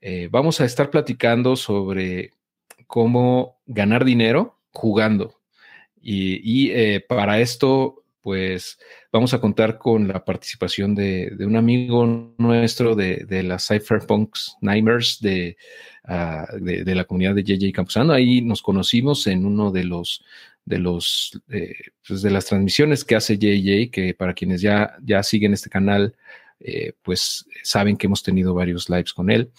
Eh, vamos a estar platicando sobre cómo ganar dinero jugando. Y, eh, para esto, pues vamos a contar con la participación de, un amigo nuestro de, de las Cypherpunks Nightmares ah, de, de, la comunidad de JJ Campusano. Ahí nos conocimos en uno de los de los eh, pues de las transmisiones que hace JJ, que para quienes ya, ya siguen este canal, eh, pues saben que hemos tenido varios lives con él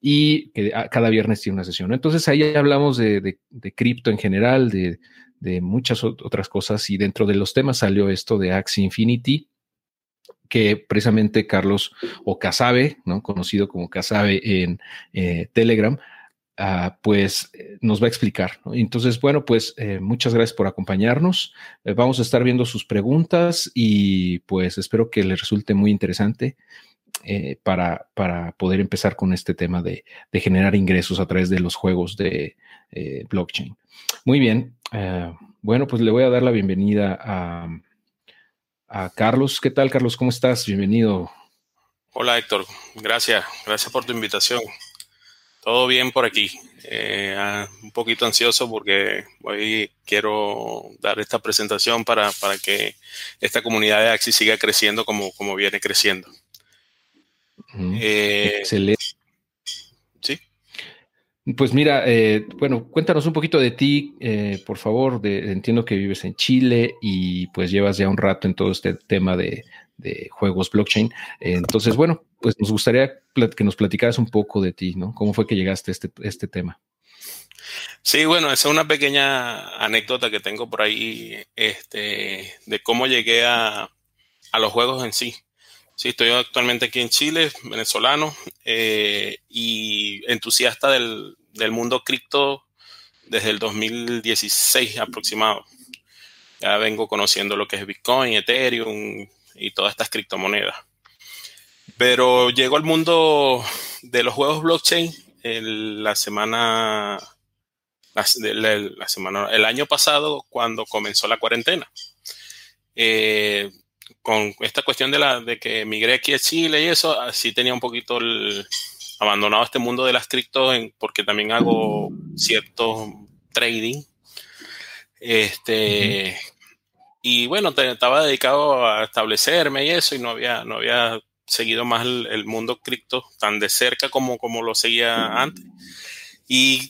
y que cada viernes tiene una sesión. Entonces ahí hablamos de, cripto en general, de, muchas otras cosas y dentro de los temas salió esto de Axie Infinity que precisamente Carlos o Casabe, ¿no? conocido como Casabe en eh, Telegram, Ah, pues eh, nos va a explicar. Entonces, bueno, pues eh, muchas gracias por acompañarnos. Eh, vamos a estar viendo sus preguntas y pues espero que les resulte muy interesante para, para, poder empezar con este tema de, generar ingresos a través de los juegos de blockchain. Muy bien. bueno, pues le voy a dar la bienvenida a, a Carlos. ¿Qué tal, Carlos? ¿Cómo estás? Bienvenido. Hola, Héctor. Gracias. Gracias por tu invitación. Todo bien por aquí. Eh, ah, un poquito ansioso porque hoy quiero dar esta presentación para, que esta comunidad de Axis siga creciendo como, como viene creciendo. Eh, Excelente. Sí. Pues mira, eh, bueno, cuéntanos un poquito de ti, por favor. entiendo que vives en Chile y pues llevas ya un rato en todo este tema de, de juegos blockchain. Entonces, bueno, pues nos gustaría que nos platicaras un poco de ti, ¿no? ¿Cómo fue que llegaste a este, este tema? Sí, bueno, esa es una pequeña anécdota que tengo por ahí este, de cómo llegué a, los juegos en sí. Sí, estoy actualmente aquí en Chile, venezolano, eh, y entusiasta del, del mundo cripto desde el 2016 aproximado. Ya vengo conociendo lo que es Bitcoin, Ethereum, y todas estas criptomonedas. Pero llegó al mundo de los juegos blockchain la semana, la, semana, el año pasado cuando comenzó la cuarentena. Eh, con esta cuestión de, la, de que emigré aquí a Chile y eso, así tenía un poquito abandonado este mundo de las criptos porque también hago cierto trading. Este, y bueno, estaba dedicado a establecerme y eso, y no había, no había seguido más el, mundo cripto tan de cerca como, como lo seguía antes. Y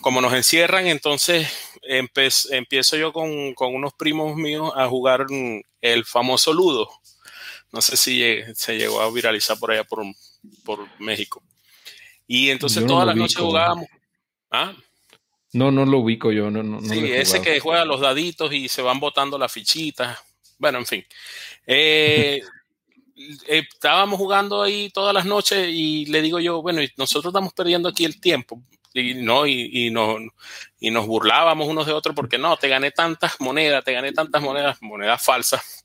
como nos encierran, entonces empiezo yo con, unos primos míos a jugar el famoso Ludo. No sé si se llegó a viralizar por allá por, por México. Y entonces todas las noches jugábamos. ¿Ah? No, no lo ubico yo. No, no, sí, ese que juega los daditos y se van botando las fichitas. Bueno, en fin. Eh, eh, estábamos jugando ahí todas las noches y le digo yo, bueno, nosotros estamos perdiendo aquí el tiempo. Y, no, y, no, y nos burlábamos unos de otros porque no, te gané tantas monedas, te gané tantas monedas, monedas falsas.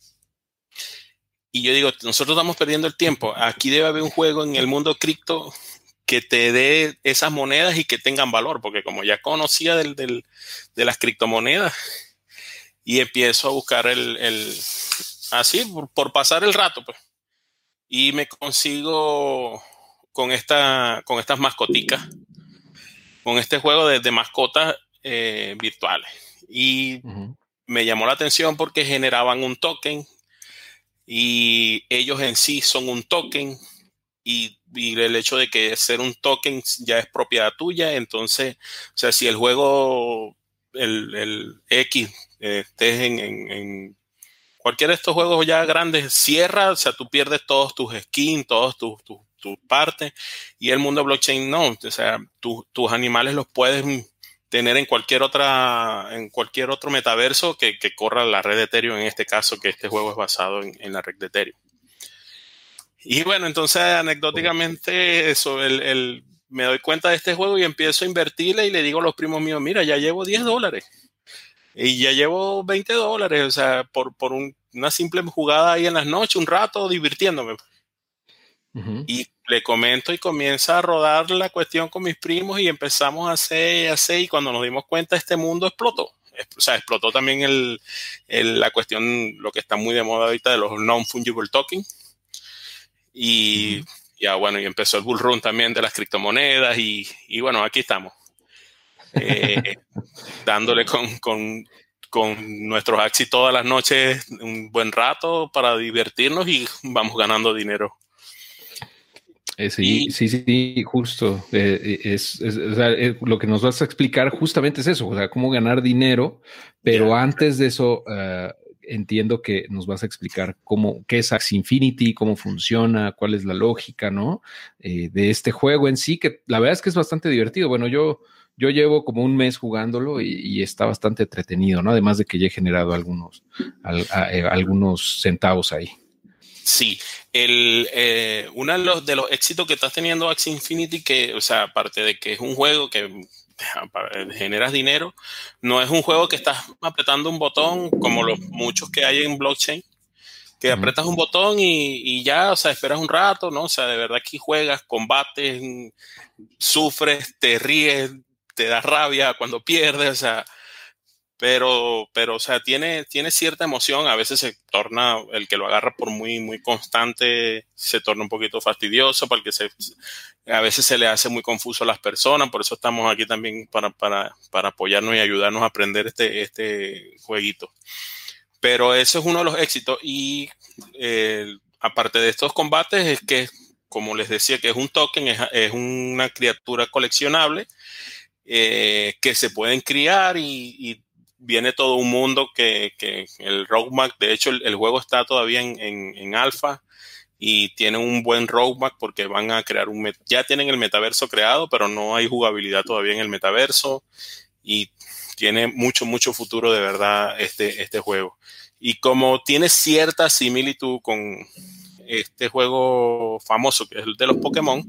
Y yo digo, nosotros estamos perdiendo el tiempo. Aquí debe haber un juego en el mundo cripto que te dé esas monedas y que tengan valor, porque como ya conocía del, de las criptomonedas y empiezo a buscar el, así, por, pasar el rato, pues. Y me consigo con, esta, con estas mascoticas, con este juego de, mascotas eh, virtuales. Y me llamó la atención porque generaban un token y ellos en sí son un token y, el hecho de que ser un token ya es propiedad tuya, entonces, o sea, si el juego, el, el X, estés en, en, cualquiera de estos juegos ya grandes, cierra, o sea, tú pierdes todos tus skins, todos tus, tus, partes, y el mundo blockchain no, o sea, tus animales los puedes tener en cualquier otra, en cualquier otro metaverso que, que, corra la red de Ethereum, en este caso, que este juego es basado en, la red de Ethereum. Y bueno, entonces anecdóticamente eso, el, me doy cuenta de este juego y empiezo a invertirle y le digo a los primos míos, mira, ya llevo 10 dólares. Y ya llevo 20 dólares, o sea, por, por una simple jugada ahí en las noches, un rato divirtiéndome. Y le comento y comienza a rodar la cuestión con mis primos y empezamos a hacer y hacer y cuando nos dimos cuenta este mundo explotó. O sea, explotó también el, la cuestión, lo que está muy de moda ahorita de los non-fungible tokens y ya bueno, y empezó el bull run también de las criptomonedas y, y bueno, aquí estamos. Eh, dándole con, con, con, nuestros Axis todas las noches un buen rato para divertirnos y vamos ganando dinero. Eh, sí, sí, sí, justo. Eh, es, lo que nos vas a explicar justamente es eso, o sea, cómo ganar dinero, pero antes de eso, entiendo que nos vas a explicar cómo, qué es Axie Infinity, cómo funciona, cuál es la lógica, ¿no? Eh, de este juego en sí, que la verdad es que es bastante divertido. Bueno, yo, yo llevo como un mes jugándolo y, está bastante entretenido, ¿no? Además de que ya he generado algunos, eh, algunos centavos ahí. Sí, el, eh, uno de los, de los éxitos que estás teniendo Axie Infinity, que, o sea, aparte de que es un juego que generas dinero. No es un juego que estás apretando un botón como los muchos que hay en blockchain, que apretas un botón y, ya, o sea, esperas un rato, ¿no? O sea, de verdad aquí juegas, combates, sufres, te ríes, te das rabia cuando pierdes, o sea, pero, pero, o sea, tiene, tiene cierta emoción. A veces se torna, el que lo agarra por muy, muy constante, se torna un poquito fastidioso, porque a veces se le hace muy confuso a las personas. Por eso estamos aquí también para, para, para apoyarnos y ayudarnos a aprender este, este jueguito. Pero eso es uno de los éxitos. Y eh, aparte de estos combates, es que, como les decía, que es un token, es una criatura coleccionable. Eh, que se pueden criar y, viene todo un mundo que, que el roadmap, de hecho el, juego está todavía en, en, en alfa y tiene un buen roadmap porque van a crear un, ya tienen el metaverso creado, pero no hay jugabilidad todavía en el metaverso y tiene mucho, mucho futuro de verdad este, este juego. Y como tiene cierta similitud con este juego famoso que es el de los Pokémon,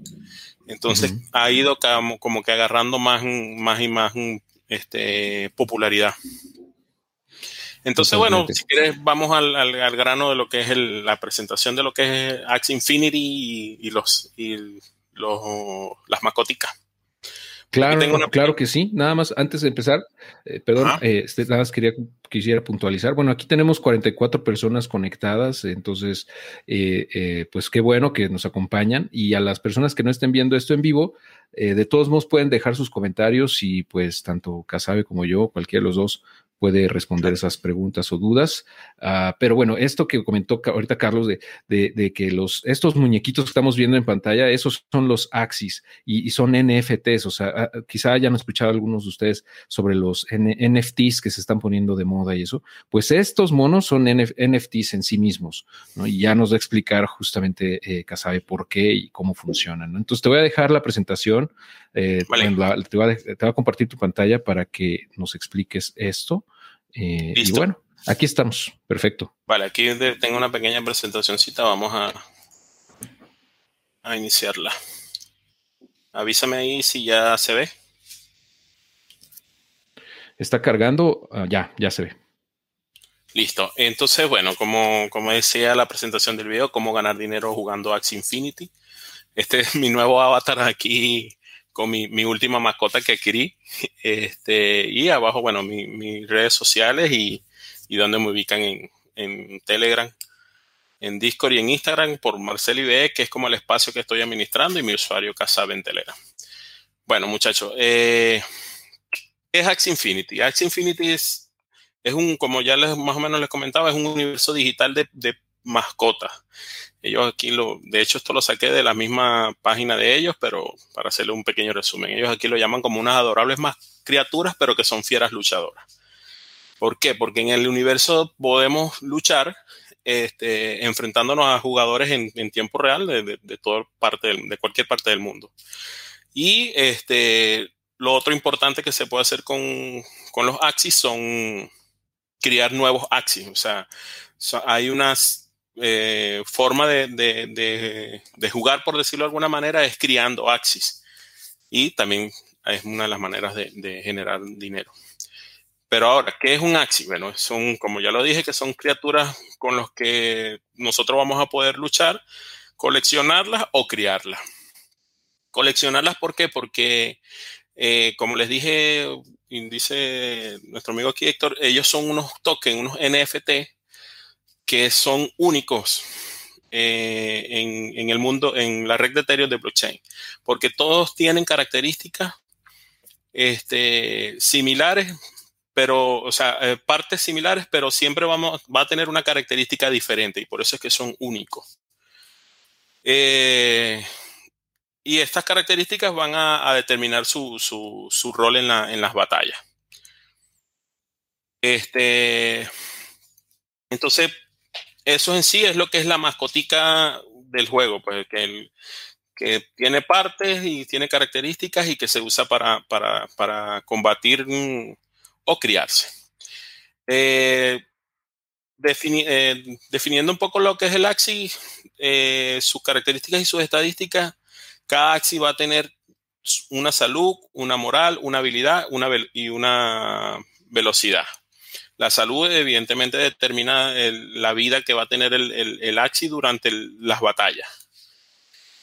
entonces ha ido como, como, que agarrando más, más y más este, popularidad. Entonces, bueno, si quieres, vamos al, al, grano de lo que es la presentación de lo que es Axie Infinity y, los, y los, las mascoticas. Claro, claro que sí. Nada más, antes de empezar, eh, perdón, eh, este, nada más quería, quisiera puntualizar. Bueno, aquí tenemos 44 personas conectadas, entonces, eh, pues qué bueno que nos acompañan. Y a las personas que no estén viendo esto en vivo, de todos modos pueden dejar sus comentarios y pues tanto Casabe como yo, cualquiera de los dos, puede responder esas preguntas o dudas. Ah, pero bueno, esto que comentó ahorita Carlos de, de, que los, estos muñequitos que estamos viendo en pantalla, esos son los Axis y, son NFTs. O sea, ah, quizá hayan escuchado algunos de ustedes sobre los NFTs que se están poniendo de moda y eso. Pues estos monos son NFTs en sí mismos, ¿no? Y ya nos va a explicar justamente eh, Casabe por qué y cómo funcionan. Entonces te voy a dejar la presentación. Eh, te, voy a, compartir tu pantalla para que nos expliques esto. Eh, y bueno, aquí estamos. Perfecto. Vale, aquí tengo una pequeña presentacióncita. Vamos a, a iniciarla. Avísame ahí si ya se ve. Está cargando. Ah, ya, ya se ve. Listo. Entonces, bueno, como, como decía la presentación del video, cómo ganar dinero jugando Axie Infinity. Este es mi nuevo avatar aquí con mi, mi, última mascota que adquirí. Este, y abajo, bueno, mis redes sociales y, y donde me ubican en, en, Telegram, en Discord y en Instagram por Marcel IBE, que es como el espacio que estoy administrando, y mi usuario Casabe en Telegram. Bueno, muchachos, eh, es Axie Infinity? Axie Infinity es, es un, como ya les, más o menos les comentaba, es un universo digital de mascotas. Ellos aquí lo, de hecho esto lo saqué de la misma página de ellos, pero para hacerle un pequeño resumen, ellos aquí lo llaman como unas adorables más criaturas, pero que son fieras luchadoras. ¿Por qué? Porque en el universo podemos luchar este, enfrentándonos a jugadores en, tiempo real de, de, parte de cualquier parte del mundo. Y este, lo otro importante que se puede hacer con, con los Axis son crear nuevos Axis. O sea, hay unas eh, forma de, jugar, por decirlo de alguna manera, es criando Axis. Y también es una de las maneras de, generar dinero. Pero ahora, ¿qué es un Axis? Bueno, son, como ya lo dije, que son criaturas con las que nosotros vamos a poder luchar, coleccionarlas o criarlas. Coleccionarlas, ¿por qué? Porque, eh, como les dije, dice nuestro amigo aquí Héctor, ellos son unos tokens, unos NFT que son únicos. eh, en, el mundo, en la red de Ethereum de blockchain, porque todos tienen características este, similares, pero, o sea, eh, partes similares, pero siempre vamos, va a tener una característica diferente y por eso es que son únicos. Eh, y estas características van a, determinar su, rol en, las batallas. Este, entonces, eso en sí es lo que es la mascotica del juego, pues que, tiene partes y tiene características y que se usa para, para combatir o criarse. Eh, eh, definiendo un poco lo que es el AXI, eh, sus características y sus estadísticas, cada AXI va a tener una salud, una moral, una habilidad una y una velocidad. La salud evidentemente determina la vida que va a tener el, el, AXI durante las batallas.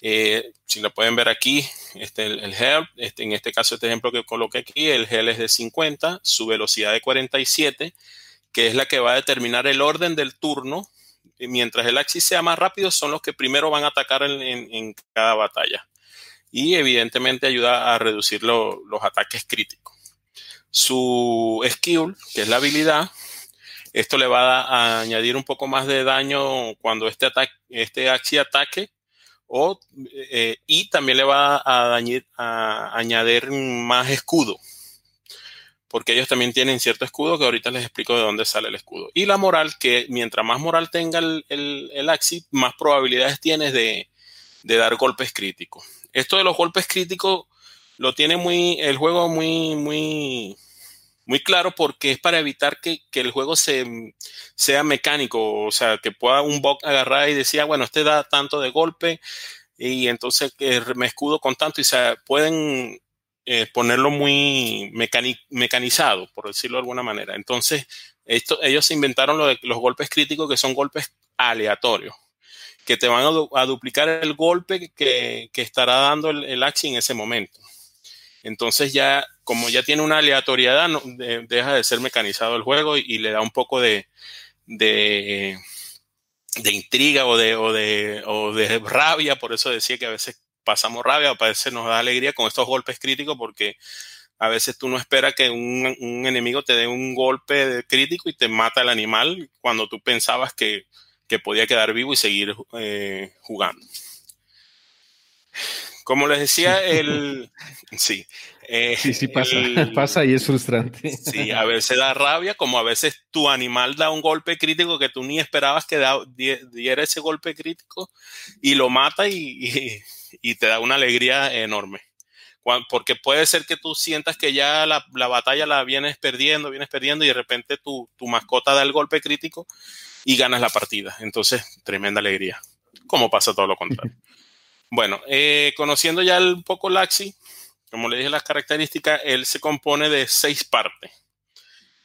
Eh, si lo pueden ver aquí, este, el, help, este, en este caso, este ejemplo que coloqué aquí, el gel es de 50, su velocidad de 47, que es la que va a determinar el orden del turno. mientras el axis sea más rápido, son los que primero van a atacar en, cada batalla. Y evidentemente ayuda a reducir los ataques críticos. Su skill, que es la habilidad, esto le va a, añadir un poco más de daño cuando este, ataque, este axis ataque eh, y también le va a, a añadir más escudo, porque ellos también tienen cierto escudo que ahorita les explico de dónde sale el escudo. Y la moral, que mientras más moral tenga el, el, Axi, más probabilidades tienes de, dar golpes críticos. Esto de los golpes críticos lo tiene muy, el juego muy, muy, muy claro porque es para evitar que, el juego se, sea mecánico, o sea, que pueda un bug agarrar y decir, ah, bueno, este da tanto de golpe y entonces me escudo con tanto y se pueden eh, ponerlo muy mecanizado, por decirlo de alguna manera. Entonces, esto, ellos inventaron lo de los golpes críticos que son golpes aleatorios, que te van a, duplicar el golpe que, estará dando el, el en ese momento. Entonces ya, como ya tiene una aleatoriedad, deja de ser mecanizado el juego y, le da un poco de, de, intriga o de, o, o de rabia. Por eso decía que a veces pasamos rabia, a veces nos da alegría con estos golpes críticos porque a veces tú no esperas que un, enemigo te dé un golpe crítico y te mata el animal cuando tú pensabas que, podía quedar vivo y seguir eh, jugando. Como les decía, el... Sí. Eh, sí, sí pasa, pasa y es frustrante. Sí, a veces da rabia, como a veces tu animal da un golpe crítico que tú ni esperabas que diera ese golpe crítico y lo mata y, te da una alegría enorme. Porque puede ser que tú sientas que ya la, batalla la vienes perdiendo, vienes perdiendo y de repente tu, tu mascota da el golpe crítico y ganas la partida. Entonces, tremenda alegría. Como pasa todo lo contrario. Bueno, eh, conociendo ya un poco Laxi, como le dije las características, él se compone de seis partes.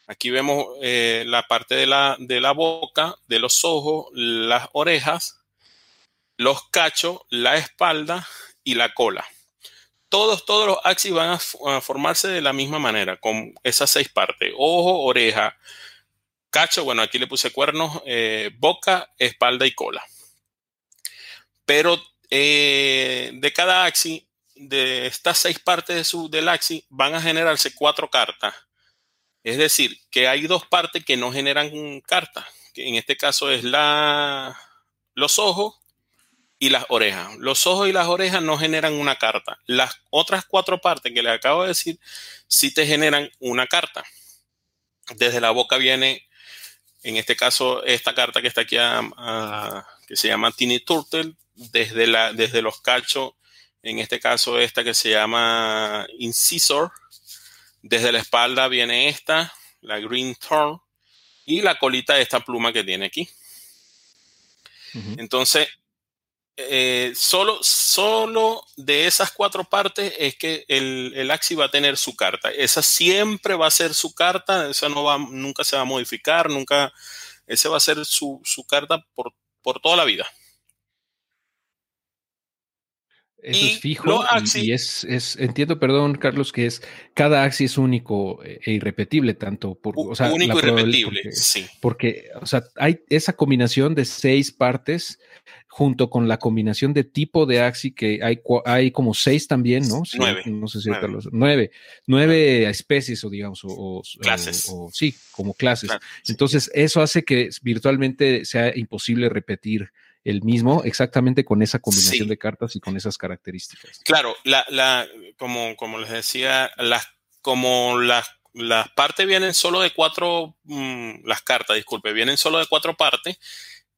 Aquí vemos eh, la parte de la, de la boca, de los ojos, las orejas, los cachos, la espalda y la cola. Todos, todos los axis van a, formarse de la misma manera, con esas seis partes. Ojo, oreja, cacho, bueno, aquí le puse cuernos, eh, boca, espalda y cola. Pero eh, de cada axi, de estas seis partes de su, del axi, van a generarse cuatro cartas. Es decir, que hay dos partes que no generan cartas, que en este caso es la, los ojos y las orejas. Los ojos y las orejas no generan una carta. Las otras cuatro partes que les acabo de decir sí te generan una carta. Desde la boca viene, en este caso, esta carta que está aquí, que se llama Tiny Turtle, desde, la, desde los cachos, en este caso esta que se llama Incisor, desde la espalda viene esta, la Green Thorn, y la colita de esta pluma que tiene aquí. Entonces, eh, solo, solo de esas cuatro partes es que el, el, Axi va a tener su carta. Esa siempre va a ser su carta, esa no va, nunca se va a modificar, nunca, ese va a ser su, su carta por, por toda la vida. Eso es fijo y, es, es, entiendo, perdón, Carlos, que es cada axi es único e, e irrepetible, tanto por, o sea, único y irrepetible, sí. Porque, o sea, hay esa combinación de seis partes junto con la combinación de tipo de axi que hay, hay como seis también, ¿no? nueve. No sé si nueve. Nueve, nueve especies o digamos, o, clases. O, sí, como clases. Entonces, eso hace que virtualmente sea imposible repetir el mismo exactamente con esa combinación de cartas y con esas características. Claro, la, la, como, como les decía, las, como las, las partes vienen solo de cuatro, mm, las cartas, disculpe, vienen solo de cuatro partes,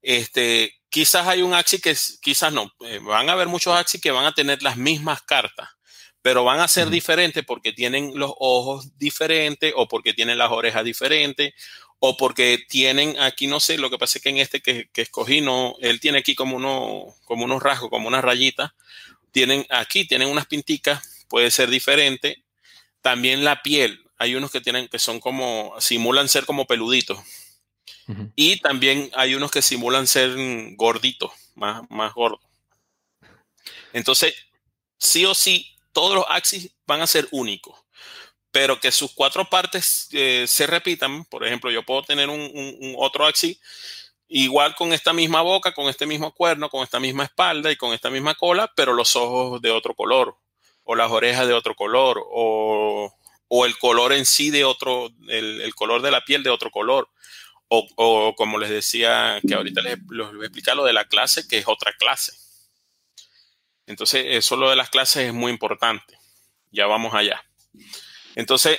este, quizás hay un axi que quizás no, eh, van a haber muchos axis que van a tener las mismas cartas, pero van a ser diferentes porque tienen los ojos diferentes o porque tienen las orejas diferentes o porque tienen aquí, no sé, lo que pasa es que en este que, escogí, no, él tiene aquí como, uno, como unos rasgos, como unas rayitas. Tienen aquí, tienen unas pinticas, puede ser diferente. También la piel, hay unos que tienen, que son como, simulan ser como peluditos. Y también hay unos que simulan ser gorditos, más, más gordos. Entonces, sí o sí, todos los axis van a ser únicos pero que sus cuatro partes eh, se repitan. Por ejemplo, yo puedo tener un, otro axis igual con esta misma boca, con este mismo cuerno, con esta misma espalda y con esta misma cola, pero los ojos de otro color, o las orejas de otro color, o, el color en sí de otro, el, color de la piel de otro color. O, como les decía, que ahorita les voy a explicar lo de la clase, que es otra clase. Entonces, eso lo de las clases es muy importante. Ya vamos allá. Entonces,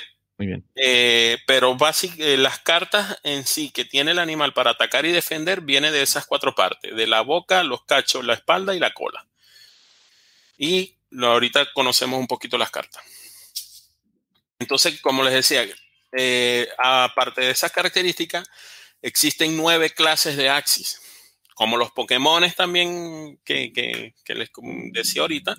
eh, pero básicamente eh, las cartas en sí que tiene el animal para atacar y defender viene de esas cuatro partes, de la boca, los cachos, la espalda y la cola. Y ahorita conocemos un poquito las cartas. Entonces, como les decía, eh, aparte de esas características, existen nueve clases de Axis. Como los Pokémon también que, que les decía ahorita,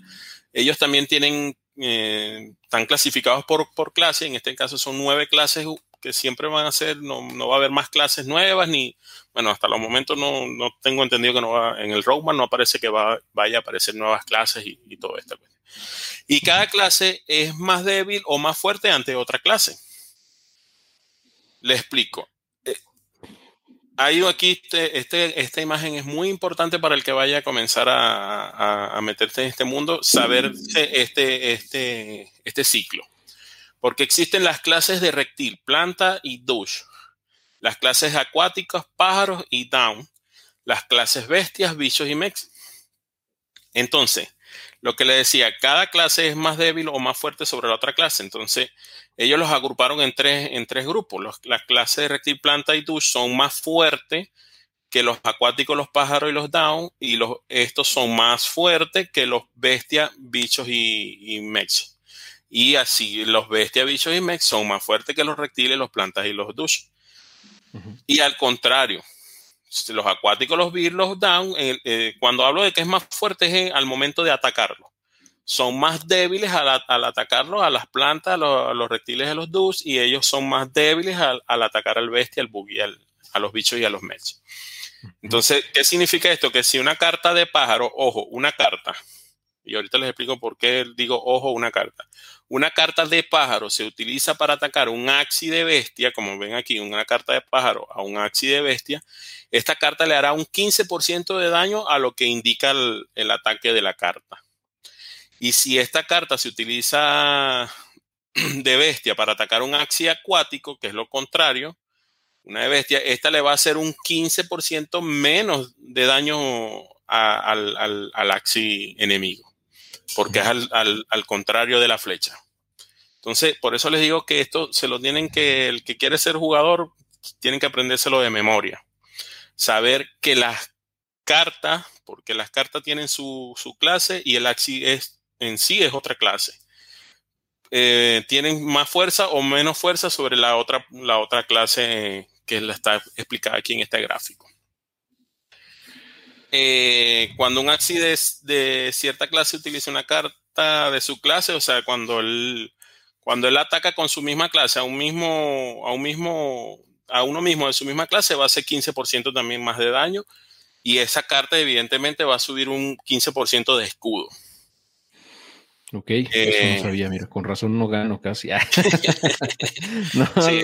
ellos también tienen eh, están clasificados por, por clase, en este caso son nueve clases que siempre van a ser, no, no va a haber más clases nuevas, ni, bueno, hasta los momentos no, no tengo entendido que no va, en el roadmap no aparece que va, vaya a aparecer nuevas clases y, y todo esto. Y cada clase es más débil o más fuerte ante otra clase. Le explico hay aquí, este, este, esta imagen es muy importante para el que vaya a comenzar a, a, meterse en este mundo, saber este, este, este ciclo. Porque existen las clases de reptil, planta y douche, las clases acuáticas, pájaros y down, las clases bestias, bichos y mex. Entonces, lo que le decía, cada clase es más débil o más fuerte sobre la otra clase. Entonces, ellos los agruparon en tres, en tres grupos. Los, las clases de reptil, planta y douche son más fuertes que los acuáticos, los pájaros y los down, y los, estos son más fuertes que los bestias, bichos y, y mechs. Y así, los bestias, bichos y mechs son más fuertes que los reptiles, los plantas y los douche. Y al contrario, los acuáticos, los bir, los down, eh, eh, cuando hablo de que es más fuerte es al momento de atacarlo. Son más débiles al, atacarlo a las plantas, a los, reptiles, a los dus, y ellos son más débiles al, atacar al bestia, al buggy, a los bichos y a los mechs. Entonces, ¿qué significa esto? Que si una carta de pájaro, ojo, una carta, y ahorita les explico por qué digo ojo una carta. Una carta de pájaro se utiliza para atacar un axi de bestia, como ven aquí, una carta de pájaro a un axi de bestia. Esta carta le hará un 15% de daño a lo que indica el, ataque de la carta. Y si esta carta se utiliza de bestia para atacar un axi acuático, que es lo contrario, una de bestia, esta le va a hacer un 15% menos de daño al, al axi enemigo porque es al, contrario de la flecha. Entonces, por eso les digo que esto se lo tienen que, el que quiere ser jugador, tienen que aprendérselo de memoria. Saber que las cartas, porque las cartas tienen su, clase y el axi es, en sí es otra clase. Eh, tienen más fuerza o menos fuerza sobre la otra, la otra clase que está explicada aquí en este gráfico. Eh, cuando un axi de, cierta clase utiliza una carta de su clase, o sea, cuando él, cuando él ataca con su misma clase a un mismo, a un mismo, a uno mismo de su misma clase, va a hacer 15% también más de daño. Y esa carta, evidentemente, va a subir un 15% de escudo. Ok, eso no eh, sabía, mira, con razón no gano casi. no, sí,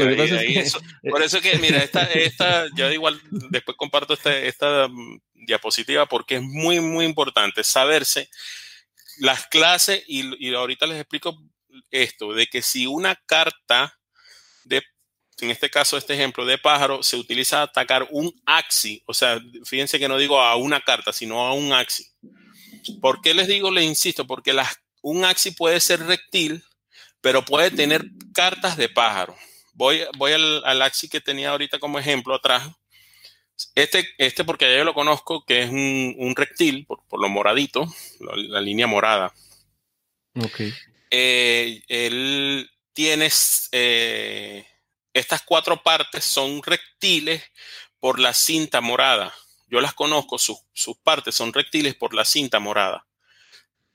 por eso que, mira, esta, esta, yo igual después comparto esta, esta mm, diapositiva porque es muy, muy importante saberse las clases y, y ahorita les explico esto, de que si una carta de, en este caso, este ejemplo de pájaro, se utiliza a atacar un axi, o sea, fíjense que no digo a una carta, sino a un axi. ¿Por qué les digo, les insisto? Porque las un axi puede ser rectil, pero puede tener cartas de pájaro. Voy, voy al, axi que tenía ahorita como ejemplo atrás. Este, este porque yo lo conozco, que es un, rectil, por, lo moradito, la, línea morada. Ok. Eh, él tiene eh, estas cuatro partes son rectiles por la cinta morada. Yo las conozco, sus, sus partes son rectiles por la cinta morada.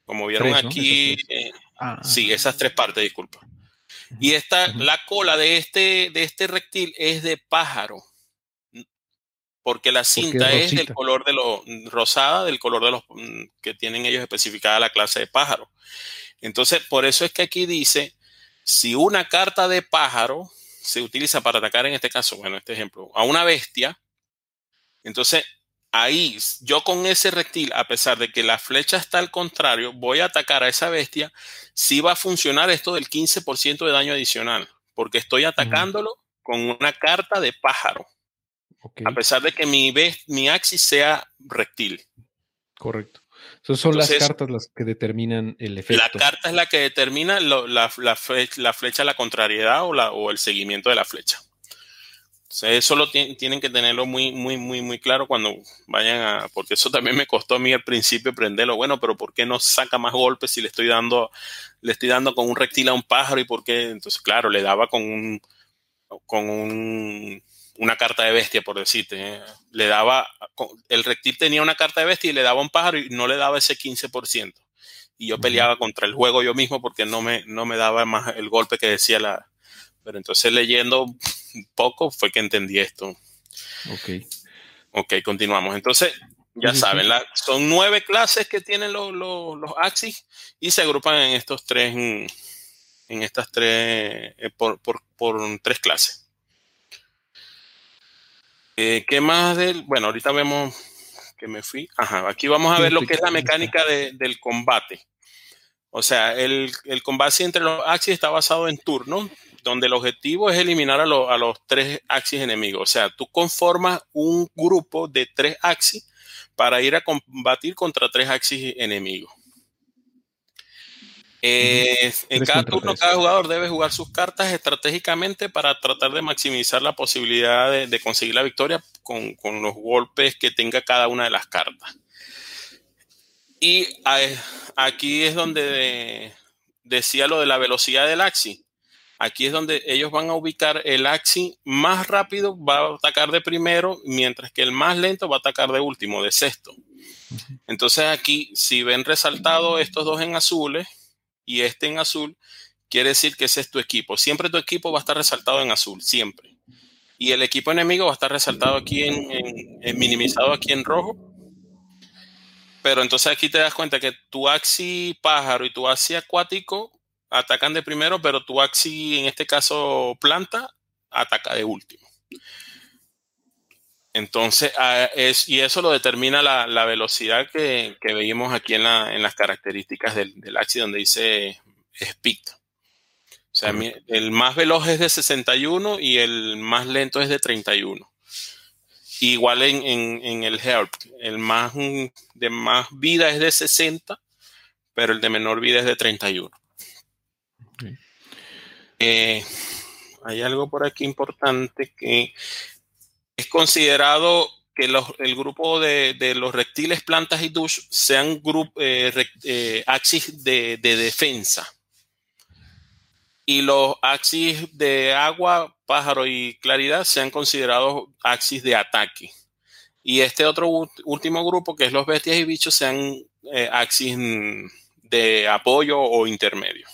Como vieron aquí, eh, ah, sí, esas tres partes, disculpa. Y esta, la cola de este, de este reptil es de pájaro, porque la cinta es, del color de los rosada, del color de los mm, que tienen ellos especificada la clase de pájaro. Entonces, por eso es que aquí dice, si una carta de pájaro se utiliza para atacar, en este caso, bueno, este ejemplo, a una bestia, entonces ahí yo con ese reptil, a pesar de que la flecha está al contrario, voy a atacar a esa bestia, sí va a funcionar esto del 15% de daño adicional, porque estoy atacándolo con una carta de pájaro. A pesar de que mi, mi axis sea reptil. Correcto. Son las cartas las que determinan el efecto. La carta es la que determina la, flecha, la, flecha, la contrariedad o, o el seguimiento de la flecha eso lo tienen que tenerlo muy, muy, muy, muy claro cuando vayan a, porque eso también me costó a mí al principio aprenderlo. Bueno, pero ¿por qué no saca más golpes si le estoy dando, le estoy dando con un reptil a un pájaro y por qué? Entonces, claro, le daba con un, con un, una carta de bestia, por decirte. ¿eh? Le daba, el reptil tenía una carta de bestia y le daba un pájaro y no le daba ese 15%. Y yo peleaba contra el juego yo mismo porque no me, no me daba más el golpe que decía la, pero entonces leyendo poco fue que entendí esto. Ok. Ok, continuamos. Entonces, ya saben, son nueve clases que tienen los, los, Axis y se agrupan en estos tres, en, estas tres, eh, por, tres clases. Eh, ¿Qué más del? Bueno, ahorita vemos que me fui. Ajá, aquí vamos a ver lo que es la mecánica del combate. O sea, el, el, combate entre los Axis está basado en turnos donde el objetivo es eliminar a, los tres axis enemigos. O sea, tú conformas un grupo de tres axis para ir a combatir contra tres axis enemigos. Eh, en cada turno, cada jugador debe jugar sus cartas estratégicamente para tratar de maximizar la posibilidad de, conseguir la victoria con, los golpes que tenga cada una de las cartas. Y eh, aquí es donde decía lo de la velocidad del axis. Aquí es donde ellos van a ubicar el axi más rápido, va a atacar de primero, mientras que el más lento va a atacar de último, de sexto. Entonces aquí, si ven resaltado estos dos en azules y este en azul, quiere decir que ese es tu equipo. Siempre tu equipo va a estar resaltado en azul, siempre. Y el equipo enemigo va a estar resaltado aquí en, minimizado aquí en rojo. Pero entonces aquí te das cuenta que tu axi pájaro y tu axi acuático atacan de primero, pero tu Axi, en este caso planta, ataca de último. Entonces, es, y eso lo determina la, velocidad que, que, veíamos aquí en, las características del, del Axi, donde dice Speed. O sea, el más veloz es de 61 y el más lento es de 31. Igual en, el Help, el más de más vida es de 60, pero el de menor vida es de 31. Eh, hay algo por aquí importante que es considerado que el grupo de, los reptiles, plantas y dush sean eh, eh, axis de, defensa. Y los axis de agua, pájaro y claridad sean considerados axis de ataque. Y este otro último grupo, que es los bestias y bichos, sean axis de apoyo o intermedio.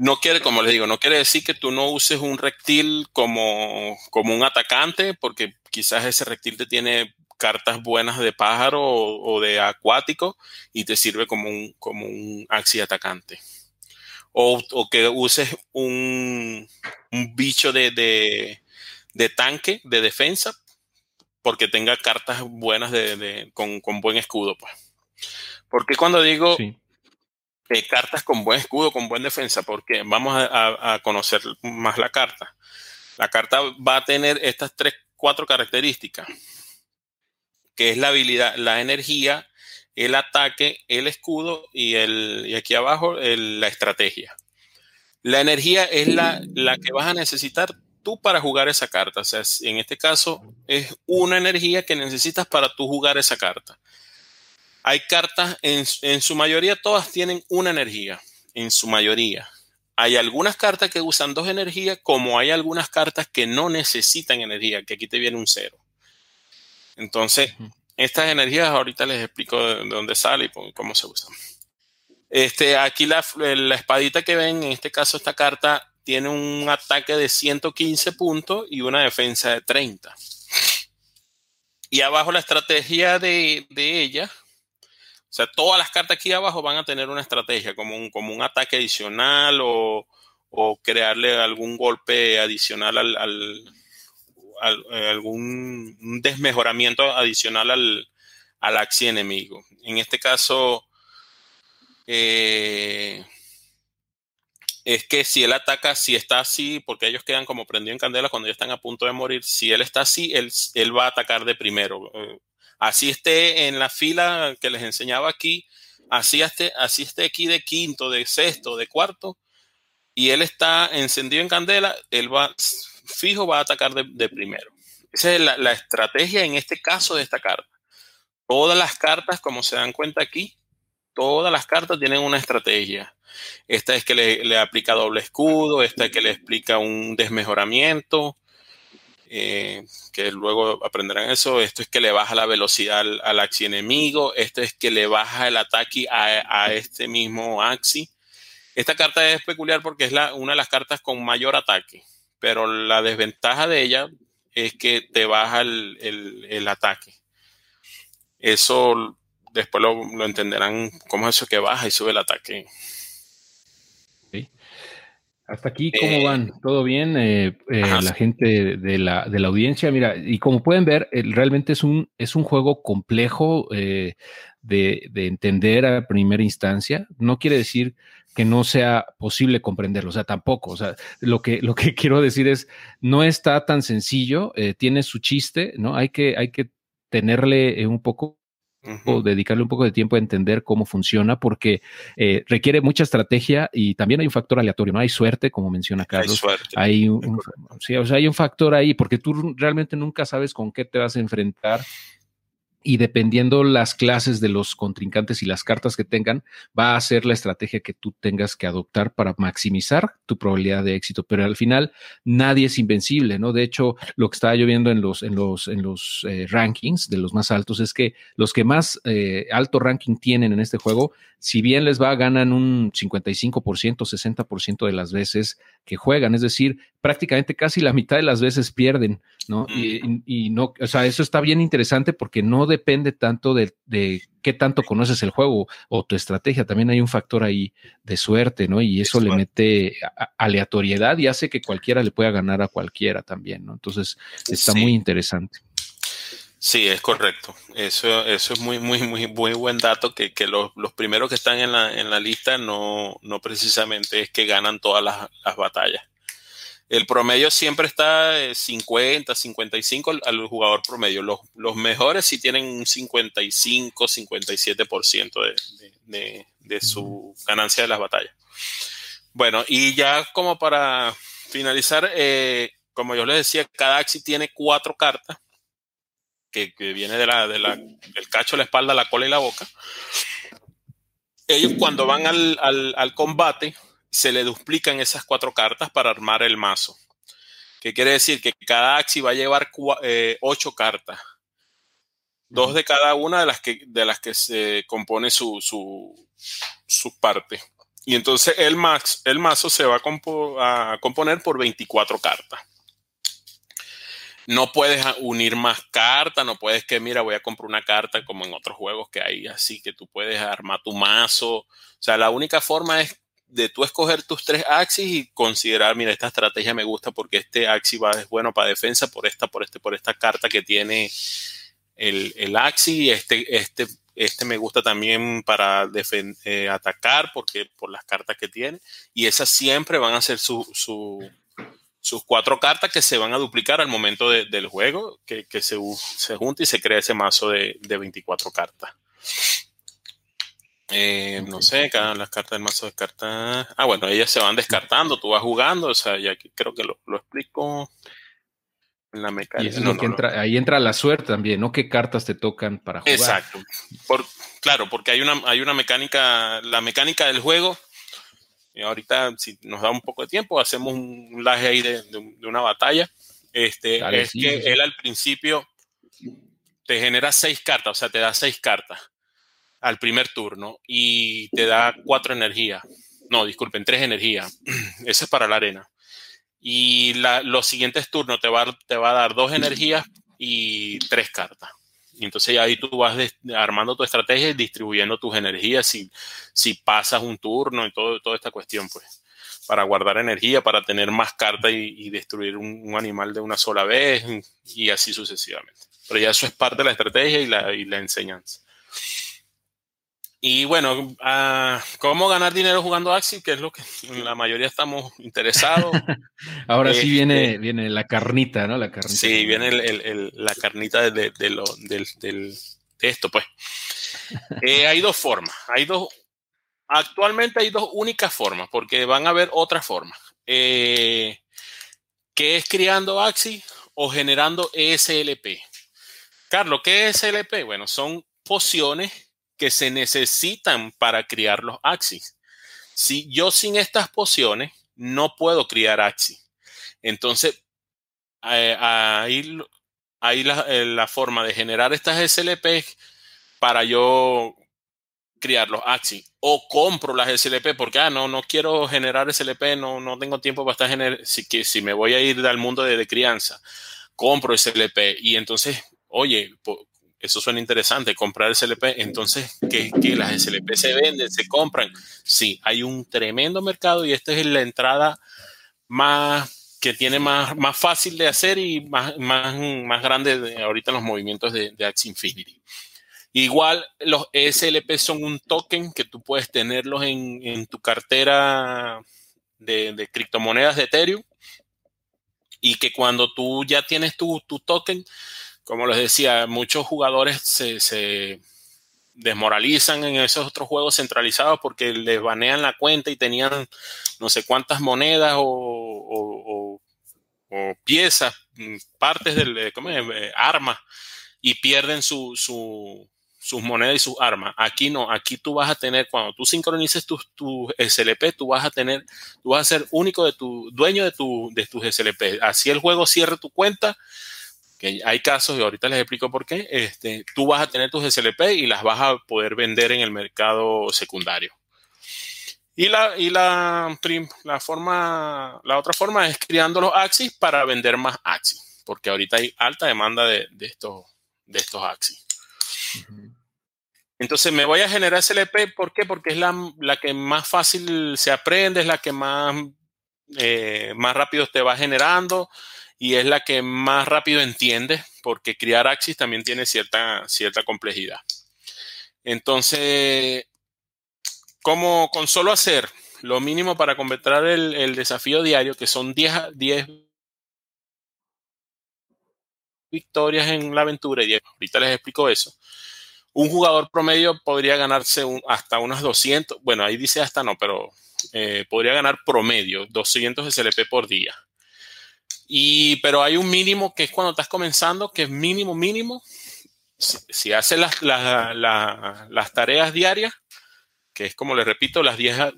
No quiere, como les digo, no quiere decir que tú no uses un reptil como, como un atacante, porque quizás ese reptil te tiene cartas buenas de pájaro o, de acuático y te sirve como un, como un axi atacante. O, que uses un, bicho de, tanque, de defensa, porque tenga cartas buenas de, con, buen escudo. Pues. Porque cuando digo cartas con buen escudo, con buen defensa, porque vamos a conocer más la carta. La carta va a tener estas tres, cuatro características, que es la habilidad, la energía, el ataque, el escudo y, el, y aquí abajo la estrategia. La energía es la, la que vas a necesitar tú para jugar esa carta. O sea, en este caso es una energía que necesitas para tú jugar esa carta. Hay cartas, en, en su mayoría todas tienen una energía, en su mayoría. Hay algunas cartas que usan dos energías, como hay algunas cartas que no necesitan energía, que aquí te viene un cero. Entonces, estas energías ahorita les explico de, dónde sale y cómo se usan. Este, aquí la, la, espadita que ven, en este caso esta carta, tiene un ataque de 115 puntos y una defensa de 30. Y abajo la estrategia de, de ella o sea, todas las cartas aquí abajo van a tener una estrategia, como un, como un ataque adicional o, crearle algún golpe adicional al, al, eh, algún desmejoramiento adicional al, al axi enemigo. En este caso, eh, es que si él ataca, si está así, porque ellos quedan como prendidos en candela cuando ya están a punto de morir, si él está así, él, él va a atacar de primero. Eh, así esté en la fila que les enseñaba aquí, así esté, aquí de quinto, de sexto, de cuarto, y él está encendido en candela, él va fijo, va a atacar de, primero. Esa es la, estrategia en este caso de esta carta. Todas las cartas, como se dan cuenta aquí, todas las cartas tienen una estrategia. Esta es que le, le aplica doble escudo, esta es que le explica un desmejoramiento, eh, que luego aprenderán eso. Esto es que le baja la velocidad al, axi enemigo. Esto es que le baja el ataque a, este mismo axi. Esta carta es peculiar porque es la, una de las cartas con mayor ataque, pero la desventaja de ella es que te baja el, ataque. Eso después lo, lo, entenderán cómo es eso que baja y sube el ataque. Hasta aquí, ¿cómo eh, van? ¿Todo bien? Eh, eh, la gente de la, de la, audiencia, mira, y como pueden ver, realmente es un, es un juego complejo de, de, entender a primera instancia. No quiere decir que no sea posible comprenderlo, o sea, tampoco. O sea, lo que, lo que quiero decir es, no está tan sencillo, tiene su chiste, ¿no? Hay que, hay que tenerle un poco o dedicarle un poco de tiempo a entender cómo funciona, porque eh, requiere mucha estrategia y también hay un factor aleatorio, ¿no? Hay suerte, como menciona Carlos. Hay, un, sí, o sea, hay un factor ahí, porque tú realmente nunca sabes con qué te vas a enfrentar y dependiendo las clases de los contrincantes y las cartas que tengan, va a ser la estrategia que tú tengas que adoptar para maximizar tu probabilidad de éxito. Pero al final nadie es invencible, ¿no? De hecho, lo que estaba yo viendo en los, en los, en los eh, rankings de los más altos es que los que más eh, alto ranking tienen en este juego, si bien les va, ganan un 55%, 60% de las veces que juegan. Es decir, prácticamente casi la mitad de las veces pierden, ¿no? Y, no, o sea, eso está bien interesante porque no depende tanto de, qué tanto conoces el juego o tu estrategia. También hay un factor ahí de suerte, ¿no? Y eso le mete aleatoriedad y hace que cualquiera le pueda ganar a cualquiera también, ¿no? Entonces, está muy interesante. Sí, es correcto. Eso, eso es muy, muy, muy, muy buen dato, que, los, primeros que están en la, en la lista no, no precisamente es que ganan todas las, batallas. El promedio siempre está 50, 55 al, jugador promedio. Los, los, mejores sí tienen un 55, 57% de, de, de, su ganancia de las batallas. Bueno, y ya como para finalizar, eh, como yo les decía, cada Axi tiene cuatro cartas que, viene de la, de la, del cacho, la espalda, la cola y la boca, ellos cuando van al, al, combate se le duplican esas cuatro cartas para armar el mazo. Que quiere decir que cada axi va a llevar eh, ocho cartas. Dos de cada una de las que, de las que se compone su, su, su parte. Y entonces el, max, el mazo se va a, a componer por 24 cartas. no puedes unir más cartas, no puedes que, mira, voy a comprar una carta como en otros juegos que hay, así que tú puedes armar tu mazo. O sea, la única forma es de tú escoger tus tres axis y considerar, mira, esta estrategia me gusta porque este axis va, es bueno para defensa por esta, por este, por esta carta que tiene el, el axis y este, este, este me gusta también para eh, atacar porque por las cartas que tiene y esas siempre van a ser su, sus cuatro cartas que se van a duplicar al momento del juego, que, se, se junta y se crea ese mazo de, de 24 cartas. Eh, no sé, cada las cartas del mazo descartan. Ah, bueno, ellas se van descartando, tú vas jugando, o sea, ya creo que lo, explico en la mecánica. ahí entra la suerte también, ¿no? ¿Qué cartas te tocan para jugar? Exacto. claro, porque hay una, hay una mecánica, la mecánica del juego. Y ahorita, si nos da un poco de tiempo, hacemos un laje ahí de, una batalla. Este, es que él al principio te genera seis cartas, o sea, te da seis cartas al primer turno y te da cuatro energías. No, disculpen, tres energías. Ese es para la arena. Y los siguientes turnos te va, te va a dar dos energías y tres cartas. Y entonces ahí tú vas armando tu estrategia y distribuyendo tus energías si, si pasas un turno y todo, toda esta cuestión, pues. Para guardar energía, para tener más cartas y, destruir un, animal de una sola vez y así sucesivamente. Pero ya eso es parte de la estrategia y la, y la enseñanza. Y bueno, ah, ¿cómo ganar dinero jugando Axi? Que es lo que la mayoría estamos interesados. Ahora sí viene, este, viene la carnita, ¿no? La carnita. Sí, viene la carnita de, lo, del, esto, pues. Eh, hay dos formas. Hay dos. Actualmente hay dos únicas formas, porque van a haber otras formas. Eh, ¿Qué es creando Axi o generando ESLP? Carlos, ¿qué es ESLP? Bueno, son pociones que se necesitan para criar los axis. Si yo sin estas pociones no puedo criar axis. Entonces, eh, ahí, ahí eh, la, forma de generar estas SLP para yo criar los axis. O compro las SLP porque, ah, no, no quiero generar SLP, no, no tengo tiempo para estar generando. Si, si me voy a ir al mundo de, de crianza, compro SLP y entonces, oye, eso suena interesante, comprar SLP. Entonces, que, las SLP se venden, se compran. Sí, hay un tremendo mercado y esta es la entrada más que tiene más, más fácil de hacer y más, más, más grande de, ahorita en los movimientos de, de Axie Infinity. Igual los SLP son un token que tú puedes tenerlos en, tu cartera de, de, criptomonedas de Ethereum y que cuando tú ya tienes tu, tu token, como les decía, muchos jugadores se, desmoralizan en esos otros juegos centralizados porque les banean la cuenta y tenían no sé cuántas monedas o, piezas, partes del eh, armas y pierden su, sus monedas y sus armas. Aquí no, aquí tú vas a tener, cuando tú sincronices tus tu SLP, tú vas a tener, tú vas a ser único de tu dueño de, tu, de tus SLP. Así el juego cierre tu cuenta que hay casos, y ahorita les explico por qué, este, tú vas a tener tus SLP y las vas a poder vender en el mercado secundario. Y la, y la, la, forma, la otra forma es criando los Axis para vender más Axis, porque ahorita hay alta demanda de, de estos, de estos Axis. Entonces me voy a generar SLP, ¿por qué? Porque es la, la que más fácil se aprende, es la que más, eh, más rápido te va generando y es la que más rápido entiende porque criar Axis también tiene cierta, cierta complejidad. Entonces, como con solo hacer lo mínimo para completar el, desafío diario, que son 10, 10 victorias en la aventura, y ahorita les explico eso, un jugador promedio podría ganarse hasta unos 200, bueno, ahí dice hasta no, pero eh, podría ganar promedio 200 SLP por día. Y, pero hay un mínimo que es cuando estás comenzando, que es mínimo, mínimo. Si, haces las, las, tareas diarias, que es como les repito, las 10,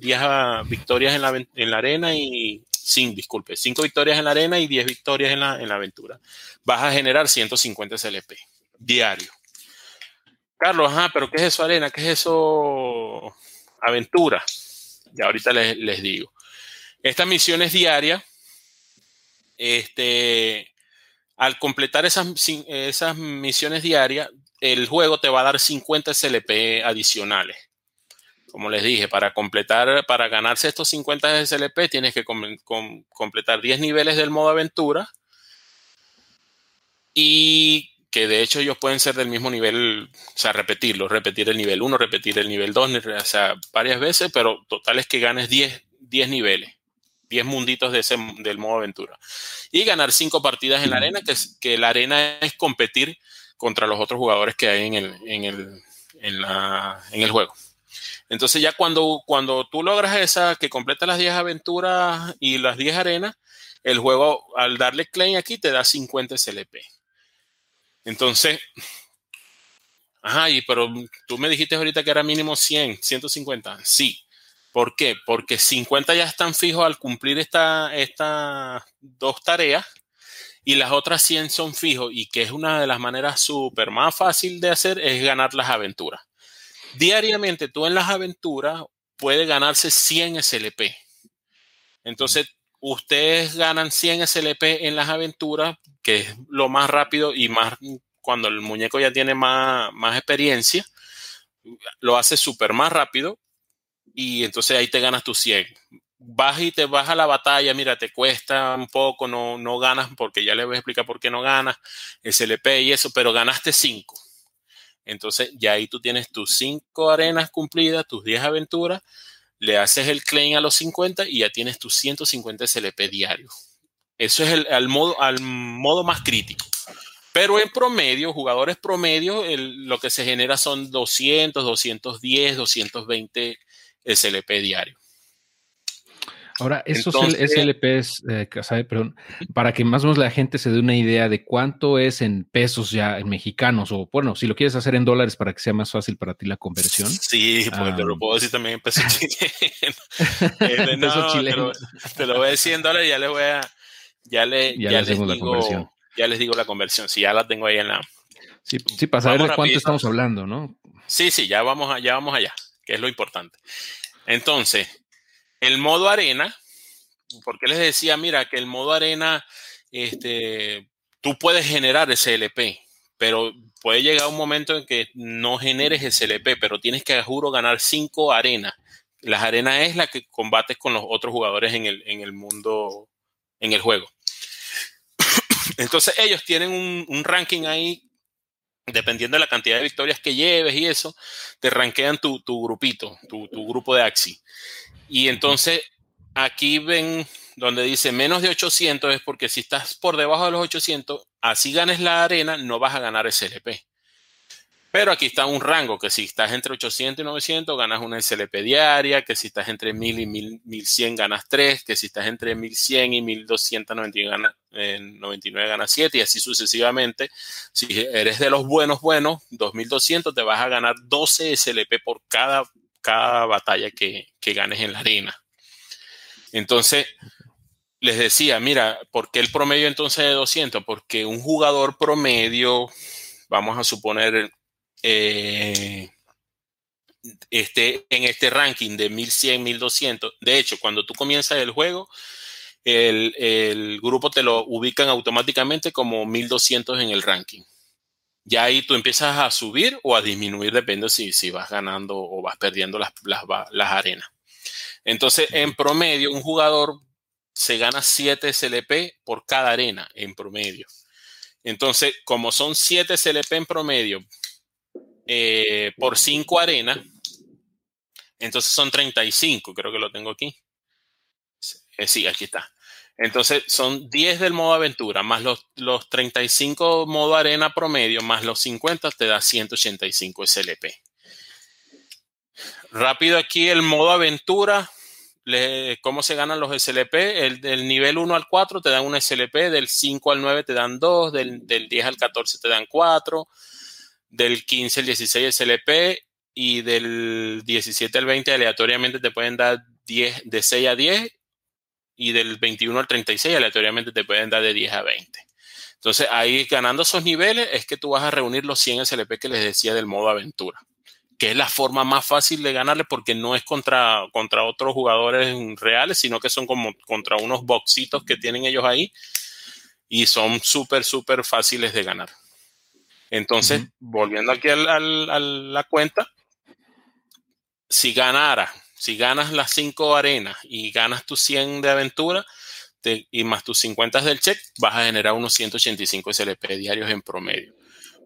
victorias en la, en la arena y sin, disculpe, 5 victorias en la arena y 10 victorias en la, en la aventura. Vas a generar 150 SLP diario. Carlos, ajá, pero ¿qué es eso arena? ¿Qué es eso aventura? Ya ahorita les, les digo. Esta misión es diaria este, al completar esas, esas misiones diarias, el juego te va a dar 50 SLP adicionales. Como les dije, para completar, para ganarse estos 50 SLP, tienes que completar 10 niveles del modo aventura. Y que de hecho ellos pueden ser del mismo nivel, o sea, repetirlo, repetir el nivel 1, repetir el nivel 2, o sea, varias veces, pero total es que ganes 10, 10 niveles. 10 munditos de ese, del modo aventura. Y ganar 5 partidas en la arena, que, que la arena es competir contra los otros jugadores que hay en el, en el, en la, en el juego. Entonces ya cuando, cuando tú logras esa, que completa las 10 aventuras y las 10 arenas, el juego al darle claim aquí te da 50 SLP. Entonces, ajá, y pero tú me dijiste ahorita que era mínimo 100, 150. Sí, ¿Por qué? Porque 50 ya están fijos al cumplir estas esta dos tareas y las otras 100 son fijos y que es una de las maneras súper más fácil de hacer es ganar las aventuras. Diariamente tú en las aventuras puedes ganarse 100 SLP. Entonces, ustedes ganan 100 SLP en las aventuras, que es lo más rápido y más cuando el muñeco ya tiene más, más experiencia, lo hace súper más rápido y entonces ahí te ganas tu 100. Vas y te vas a la batalla, mira, te cuesta un poco, no, no ganas, porque ya le voy a explicar por qué no ganas, SLP y eso, pero ganaste 5. Entonces ya ahí tú tienes tus 5 arenas cumplidas, tus 10 aventuras, le haces el claim a los 50 y ya tienes tus 150 SLP diarios. Eso es el, modo, al modo más crítico. Pero en promedio, jugadores promedio, lo que se genera son 200, 210, 220 SLP diario. Ahora, esos SLPs, eh, perdón, para que más o menos la gente se dé una idea de cuánto es en pesos ya en mexicanos, o bueno, si lo quieres hacer en dólares para que sea más fácil para ti la conversión. Sí, porque te lo puedo decir también en pesos chilenos. Te, lo, voy a decir en dólares y ya les voy a, ya, le, ya, les, digo, la conversión. ya les digo la conversión, si ya la tengo ahí en la... Sí, sí para saber de cuánto estamos hablando, ¿no? Sí, sí, ya vamos, ya vamos allá que es lo importante. Entonces, el modo arena, porque les decía, mira, que el modo arena, este, tú puedes generar ese LP, pero puede llegar un momento en que no generes ese LP, pero tienes que, juro, ganar cinco arenas. Las arenas es la que combates con los otros jugadores en el, en el mundo, en el juego. Entonces ellos tienen un, un ranking ahí dependiendo de la cantidad de victorias que lleves y eso, te ranquean tu, grupito, tu, grupo de Axi. Y entonces aquí ven donde dice menos de 800 es porque si estás por debajo de los 800, así ganes la arena, no vas a ganar SLP. Pero aquí está un rango, que si estás entre 800 y 900 ganas una SLP diaria, que si estás entre 1000 y 1100 ganas 3, que si estás entre 1100 y 1299 ganas, eh, 99 ganas 7 y así sucesivamente. Si eres de los buenos buenos, 2200 te vas a ganar 12 SLP por cada, cada batalla que, que ganes en la arena. Entonces, les decía, mira, ¿por qué el promedio entonces de 200? Porque un jugador promedio, vamos a suponer eh, este, en este ranking de 1100, 1200. De hecho, cuando tú comienzas el juego, el, grupo te lo ubican automáticamente como 1200 en el ranking. Ya ahí tú empiezas a subir o a disminuir, depende si, si vas ganando o vas perdiendo las, las, las arenas. Entonces, en promedio, un jugador se gana 7 SLP por cada arena en promedio. Entonces, como son 7 SLP en promedio eh, por 5 arenas. Entonces son 35, creo que lo tengo aquí. Eh, sí, aquí está. Entonces son 10 del modo aventura, más los, los 35 modo arena promedio, más los 50 te da 185 SLP. Rápido aquí el modo aventura, cómo se ganan los SLP. El del nivel 1 al 4 te dan un SLP, del 5 al 9 te dan 2, del, del 10 al 14 te dan 4, del 15 al 16 SLP y del 17 al 20 aleatoriamente te pueden dar 10, de 6 a 10 y del 21 al 36 aleatoriamente te pueden dar de 10 a 20. Entonces ahí ganando esos niveles es que tú vas a reunir los 100 SLP que les decía del modo aventura, que es la forma más fácil de ganarle porque no es contra, contra otros jugadores reales, sino que son como contra unos boxitos que tienen ellos ahí y son súper, súper fáciles de ganar. Entonces, volviendo aquí a la cuenta, si ganara, si ganas las 5 arenas y ganas tus 100 de aventura y más tus 50 del check, vas a generar unos 185 SLP diarios en promedio.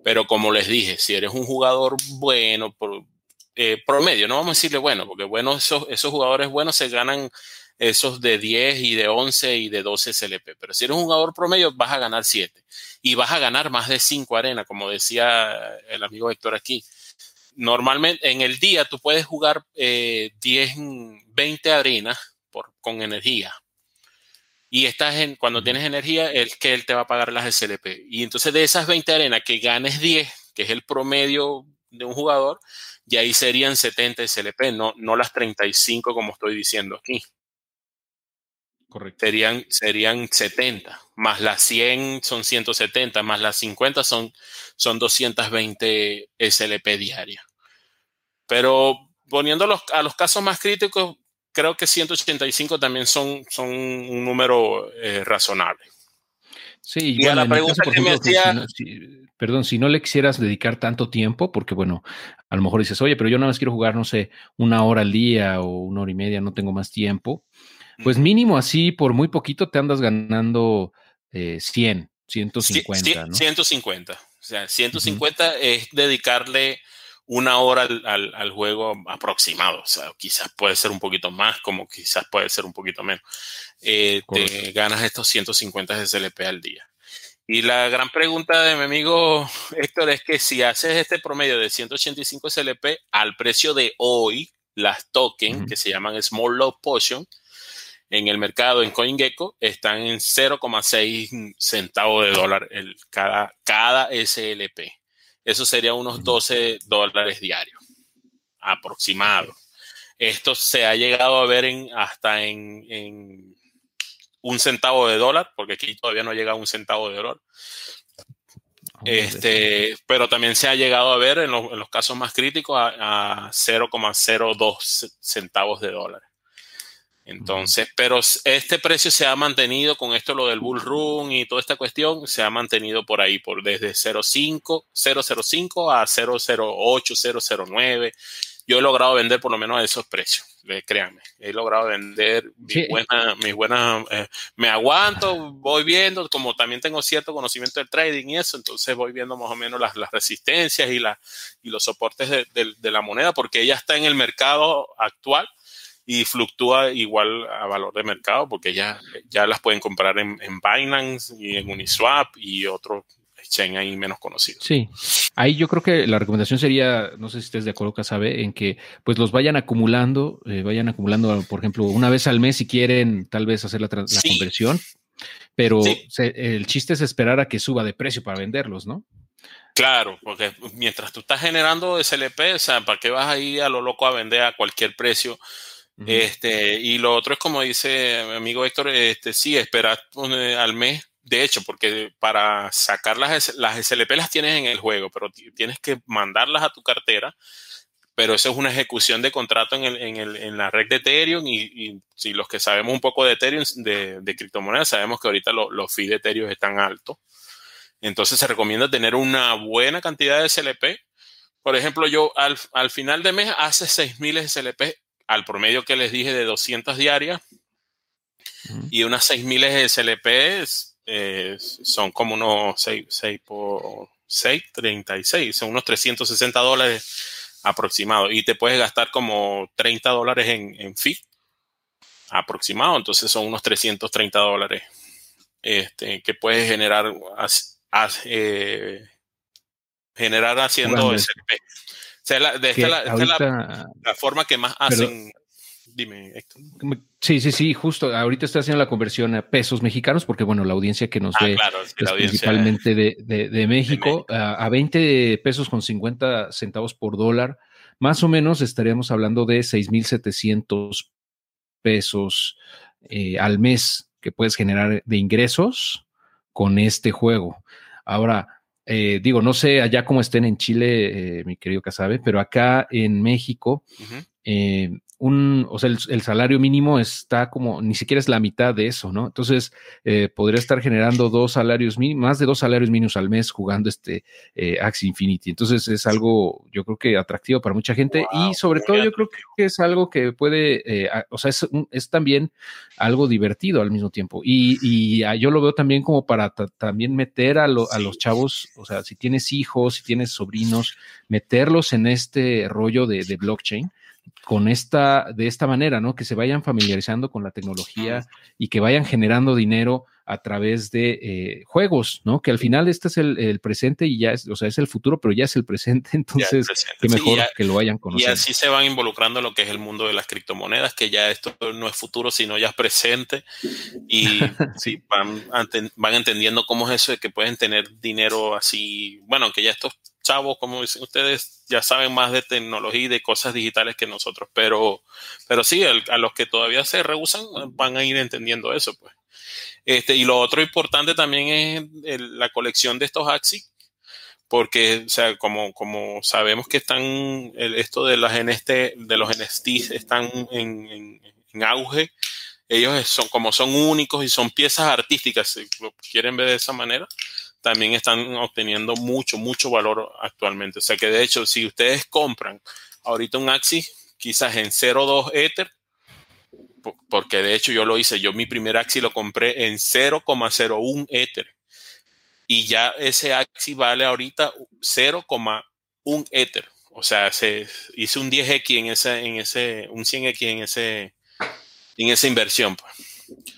Pero como les dije, si eres un jugador bueno, por, eh, promedio, no vamos a decirle bueno, porque bueno, esos, esos jugadores buenos se ganan esos de 10 y de 11 y de 12 SLP. Pero si eres un jugador promedio, vas a ganar 7 y vas a ganar más de 5 arenas, como decía el amigo Héctor aquí. Normalmente en el día tú puedes jugar 10, eh, 20 arenas por, con energía. Y estás en, cuando tienes energía, es que él te va a pagar las SLP. Y entonces de esas 20 arenas que ganes 10, que es el promedio de un jugador, y ahí serían 70 SLP, no, no las 35 como estoy diciendo aquí. Correcto. Serían, serían 70, más las 100 son 170, más las 50 son, son 220 SLP diarias. Pero poniendo a los casos más críticos, creo que 185 también son, son un número eh, razonable. Sí, y a la pregunta que me hacía... perdón, si no le quisieras dedicar tanto tiempo, porque bueno, a lo mejor dices, oye, pero yo nada más quiero jugar, no sé, una hora al día o una hora y media, no tengo más tiempo pues mínimo así, por muy poquito te andas ganando eh, 100, 150. ¿no? 150. O sea, 150 es dedicarle una hora al, juego aproximado. O sea, quizás puede ser un poquito más, como quizás puede ser un poquito menos. Eh, te ganas estos 150 de SLP al día. Y la gran pregunta de mi amigo Héctor es que si haces este promedio de 185 SLP al precio de hoy, las tokens que se llaman Small Low Potion, en el mercado en CoinGecko están en 0,6 centavos de dólar el, cada, cada SLP. Eso sería unos 12 dólares diarios, aproximado. Esto se ha llegado a ver en, hasta en, un centavo de dólar, porque aquí todavía no llega a un centavo de dólar. Este, pero también se ha llegado a ver en, los casos más críticos a, a 0,02 centavos de dólar. Entonces, pero este precio se ha mantenido con esto, lo del Bull Run y toda esta cuestión, se ha mantenido por ahí, por desde 0.5, 0.05 a 0.08, 0.09. Yo he logrado vender por lo menos a esos precios, créanme. He logrado vender mis buenas, eh, me aguanto, voy viendo, como también tengo cierto conocimiento del trading y eso, entonces voy viendo más o menos las, resistencias y, y los soportes de la moneda, porque ella está en el mercado actual y fluctúa igual a valor de mercado porque ya, ya las pueden comprar en, Binance y en Uniswap y otros exchange ahí menos conocidos. Sí, ahí yo creo que la recomendación sería, no sé si estés de acuerdo, Casabe, en que pues los vayan acumulando, eh, vayan acumulando, por ejemplo, una vez al mes si quieren tal vez hacer la, conversión, pero el chiste es esperar a que suba de precio para venderlos, ¿no? Claro, porque mientras tú estás generando SLP, o sea, ¿para qué vas a ir a lo loco a vender a cualquier precio? Este, y lo otro es como dice mi amigo Héctor, este, sí, esperar al mes, de hecho, porque para sacar las, las SLP las tienes en el juego, pero tienes que mandarlas a tu cartera, pero eso es una ejecución de contrato en, el, en, el, en la red de Ethereum y, si los que sabemos un poco de Ethereum, de, de criptomonedas, sabemos que ahorita los fees de Ethereum están altos. Entonces se recomienda tener una buena cantidad de SLP. Por ejemplo, yo al, al final de mes hace 6.000 SLP al promedio que les dije de 200 diarias y unas 6.000 SLP eh, son como unos 6, por 6, 36, son unos 360 dólares aproximados y te puedes gastar como 30 dólares en, en fee aproximado, entonces son unos 330 dólares este, que puedes generar, eh, generar haciendo SLP la, de esta, la, la, forma que más hacen. Dime, Héctor. Sí, sí, sí, justo. Ahorita estoy haciendo la conversión a pesos mexicanos porque, bueno, la audiencia que nos ah, ve es principalmente de, de, México, A, 20 pesos con 50 centavos por dólar, más o menos estaríamos hablando de 6,700 pesos eh, al mes que puedes generar de ingresos con este juego. Ahora, eh, digo, no sé allá cómo estén en Chile, eh, mi querido Casabe, pero acá en México, eh, un, o sea, el, salario mínimo está como, ni siquiera es la mitad de eso, ¿no? Entonces, eh, podría estar generando dos salarios mínimos, más de dos salarios mínimos al mes jugando este eh, Axie Infinity. Entonces, es algo, yo creo que atractivo para mucha gente y sobre todo yo creo que es algo que puede, eh, o sea, es, es, también algo divertido al mismo tiempo. Y, y yo lo veo también como para también meter a, a los chavos, o sea, si tienes hijos, si tienes sobrinos, meterlos en este rollo de, de blockchain con esta, de esta manera, ¿no? Que se vayan familiarizando con la tecnología y que vayan generando dinero a través de eh, juegos, ¿no? Que al final este es el, presente y ya es, o sea, es el futuro, pero ya es el presente, entonces qué mejor que lo vayan conociendo. Y así se van involucrando en lo que es el mundo de las criptomonedas, que ya esto no es futuro, sino ya es presente y sí. van, van entendiendo cómo es eso de que pueden tener dinero así, bueno, que ya estos chavos, como dicen ustedes, ya saben más de tecnología y de cosas digitales que nosotros, pero, pero sí, a los que todavía se rehusan van a ir entendiendo eso, pues. Este, y lo otro importante también es la colección de estos Axi, porque, o sea, como, como sabemos que están, esto de, las NST, de los NFTs están en, auge, ellos son, como son únicos y son piezas artísticas, si quieren ver de esa manera, también están obteniendo mucho, mucho valor actualmente. O sea que de hecho, si ustedes compran ahorita un Axi, quizás en 0.2 Ether, porque de hecho yo lo hice, yo mi primer Axi lo compré en 0,01 Ether. Y ya ese Axi vale ahorita 0,1 Ether. O sea, se hice un 10X en ese, en ese, un 100X en ese, en esa inversión. Pues.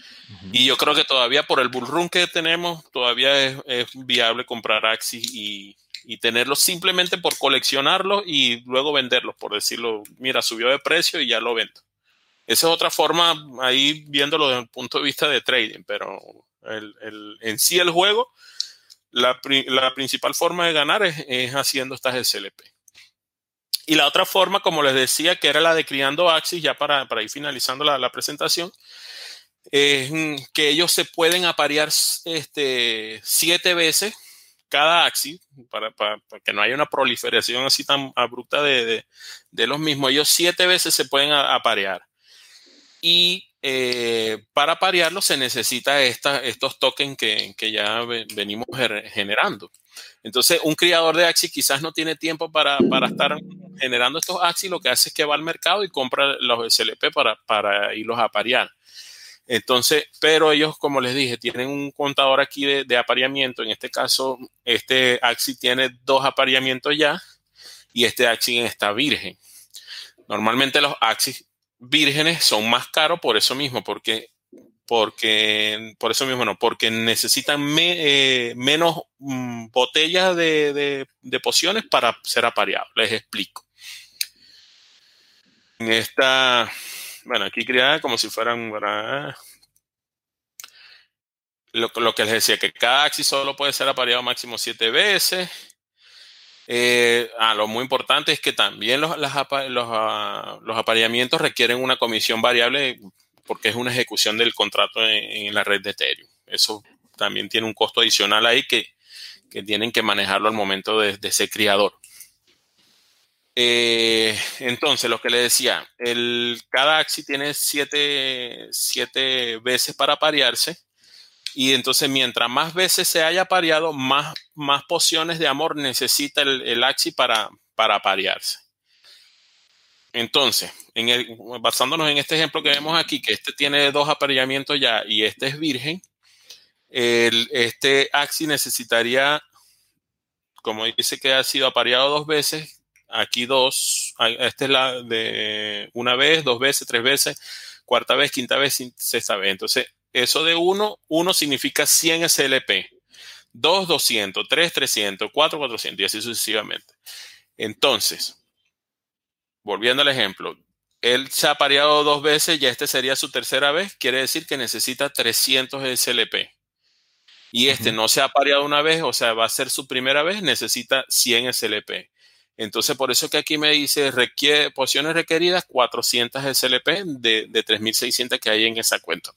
Y yo creo que todavía por el bullrun que tenemos, todavía es, viable comprar Axi y, y, tenerlos simplemente por coleccionarlos y luego venderlos, por decirlo, mira, subió de precio y ya lo vendo. Esa es otra forma, ahí viéndolo desde el punto de vista de trading, pero el, el, en sí el juego, la, la, principal forma de ganar es, es, haciendo estas SLP. Y la otra forma, como les decía, que era la de criando Axis, ya para, para ir finalizando la, la, presentación, es que ellos se pueden aparear este, siete veces cada Axis, para, para, que no haya una proliferación así tan abrupta de, de, los mismos. Ellos siete veces se pueden aparear y eh, para parearlo se necesita esta, estos tokens que, que ya venimos generando. Entonces, un criador de Axi quizás no tiene tiempo para, para, estar generando estos Axi, lo que hace es que va al mercado y compra los SLP para, para irlos a parear. Entonces, pero ellos, como les dije, tienen un contador aquí de, de apareamiento. En este caso, este Axi tiene dos apareamientos ya y este Axi está virgen. Normalmente los Axis vírgenes son más caros por eso mismo, porque, porque por eso mismo no, porque necesitan eh, menos mm, botellas de, de, pociones para ser apareados. Les explico. En esta, bueno, aquí criada como si fueran lo, lo, que les decía, que cada axis solo puede ser apareado máximo siete veces. Eh, ah, lo muy importante es que también los, los, apareamientos requieren una comisión variable porque es una ejecución del contrato en, la red de Ethereum. Eso también tiene un costo adicional ahí que, tienen que manejarlo al momento de, ser criador. Eh, entonces, lo que le decía, el, cada Axi tiene siete, siete veces para parearse y entonces, mientras más veces se haya pareado, más, más pociones de amor necesita el, Axi para, para parearse. Entonces, basándonos en este ejemplo que vemos aquí, que este tiene dos apareamientos ya y este es virgen, este Axi necesitaría, como dice que ha sido apareado dos veces, aquí dos, este es la de una vez, dos veces, tres veces, cuarta vez, quinta vez, sexta vez. Entonces, eso de 1, 1 significa 100 SLP. 2, 200, 3, 300, 4, 400 y así sucesivamente. Entonces, volviendo al ejemplo, él se ha pareado dos veces, ya este sería su tercera vez, quiere decir que necesita 300 SLP. Y este no se ha pareado una vez, o sea, va a ser su primera vez, necesita 100 SLP. Entonces, por eso que aquí me dice, requiere, requeridas 400 SLP de, de 3600 que hay en esa cuenta.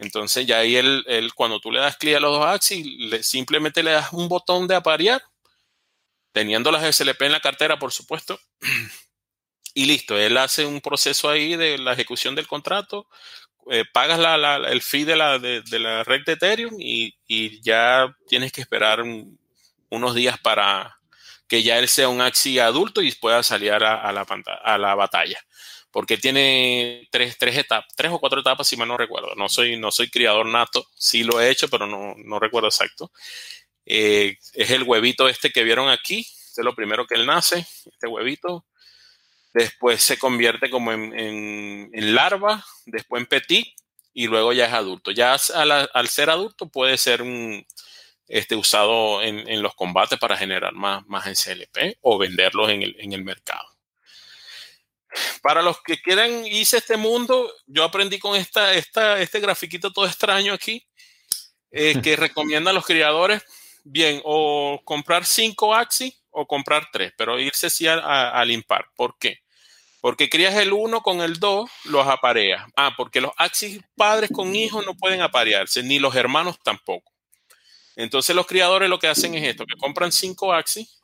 Entonces ya ahí él, cuando tú le das clic a los dos axis, simplemente le das un botón de aparear, teniendo las SLP en la cartera, por supuesto. y listo, él hace un proceso ahí de la ejecución del contrato, eh, pagas la, el fee de la, de, la red de Ethereum y, ya tienes que esperar unos días para que ya él sea un Axi adulto y pueda salir a, la, a la batalla. Porque tiene tres, tres etapas, tres o cuatro etapas, si mal no recuerdo. No soy, no soy criador nato, sí lo he hecho, pero no, no recuerdo exacto. Eh, es el huevito este que vieron aquí, es lo primero que él nace, este huevito después se convierte como en, larva, después en petit y luego ya es adulto. Ya al, ser adulto puede ser este, usado en, los combates para generar más, más en CLP o venderlos en el, mercado. Para los que quieran irse a este mundo, yo aprendí con esta, esta, este grafiquito todo extraño aquí, eh, que recomienda a los criadores, bien, o comprar 5 Axi o comprar tres, pero irse sí al impar. ¿Por qué? Porque crías el 1 con el 2, los apareas. Ah, porque los axis padres con hijos no pueden aparearse, ni los hermanos tampoco. Entonces los criadores lo que hacen es esto, que compran 5 axis,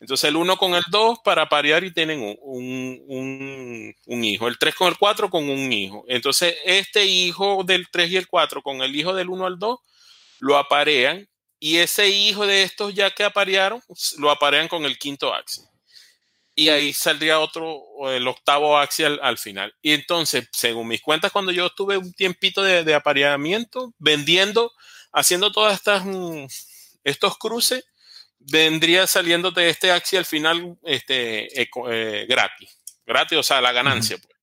entonces el 1 con el 2 para aparear y tienen un, hijo, el 3 con el 4 con un hijo. Entonces este hijo del 3 y el 4 con el hijo del 1 al 2 lo aparean y ese hijo de estos ya que aparearon, lo aparean con el quinto axis. Y ahí saldría otro, el octavo axial al final. Y entonces, según mis cuentas, cuando yo tuve un tiempito de, apareamiento, vendiendo, haciendo todas estas, mm, estos cruces, vendría saliendo de este axial al final este, eh, gratis. Gratis, o sea, la ganancia. Pues.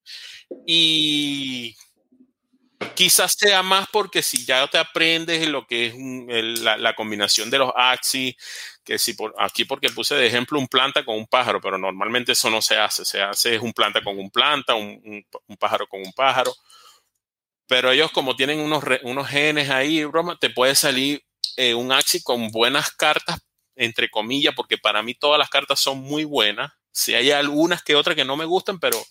Y quizás sea más porque si ya te aprendes lo que es la, la, combinación de los axis, que si por aquí porque puse de ejemplo un planta con un pájaro, pero normalmente eso no se hace, se hace es un planta con un planta, un, pájaro con un pájaro. Pero ellos como tienen unos, unos genes ahí, broma, te puede salir eh, un axis con buenas cartas, entre comillas, porque para mí todas las cartas son muy buenas. Si hay algunas que otras que no me gustan, pero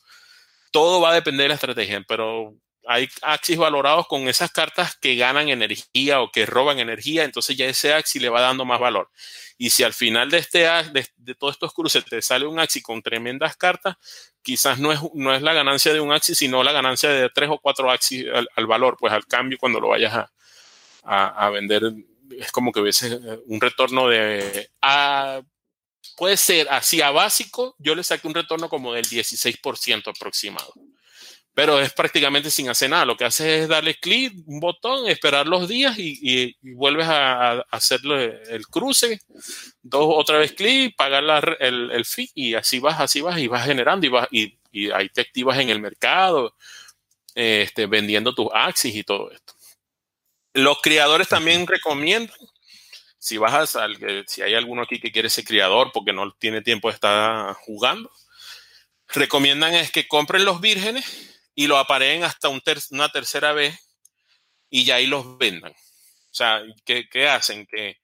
todo va a depender de la estrategia. Pero hay axis valorados con esas cartas que ganan energía o que roban energía, entonces ya ese axis le va dando más valor. Y si al final de, este, de, de todos estos cruces te sale un axis con tremendas cartas, quizás no es, no es la ganancia de un axis, sino la ganancia de tres o cuatro axis al, valor, pues al cambio cuando lo vayas a, a, vender, es como que hubiese un retorno de... puede ser así a básico, yo le saqué un retorno como del 16% aproximado pero es prácticamente sin hacer nada. Lo que haces es darle clic, un botón, esperar los días y, vuelves a, hacerlo el cruce, dos otra vez clic, pagar el, el, fee y así vas, así vas y vas generando y, vas, y, ahí te activas en el mercado, este, vendiendo tus axis y todo esto. Los criadores también recomiendan, si vas a, si hay alguno aquí que quiere ser criador porque no tiene tiempo de estar jugando, recomiendan es que compren los vírgenes y lo apareen hasta una tercera vez y ya ahí los vendan. O sea, ¿qué, hacen? Que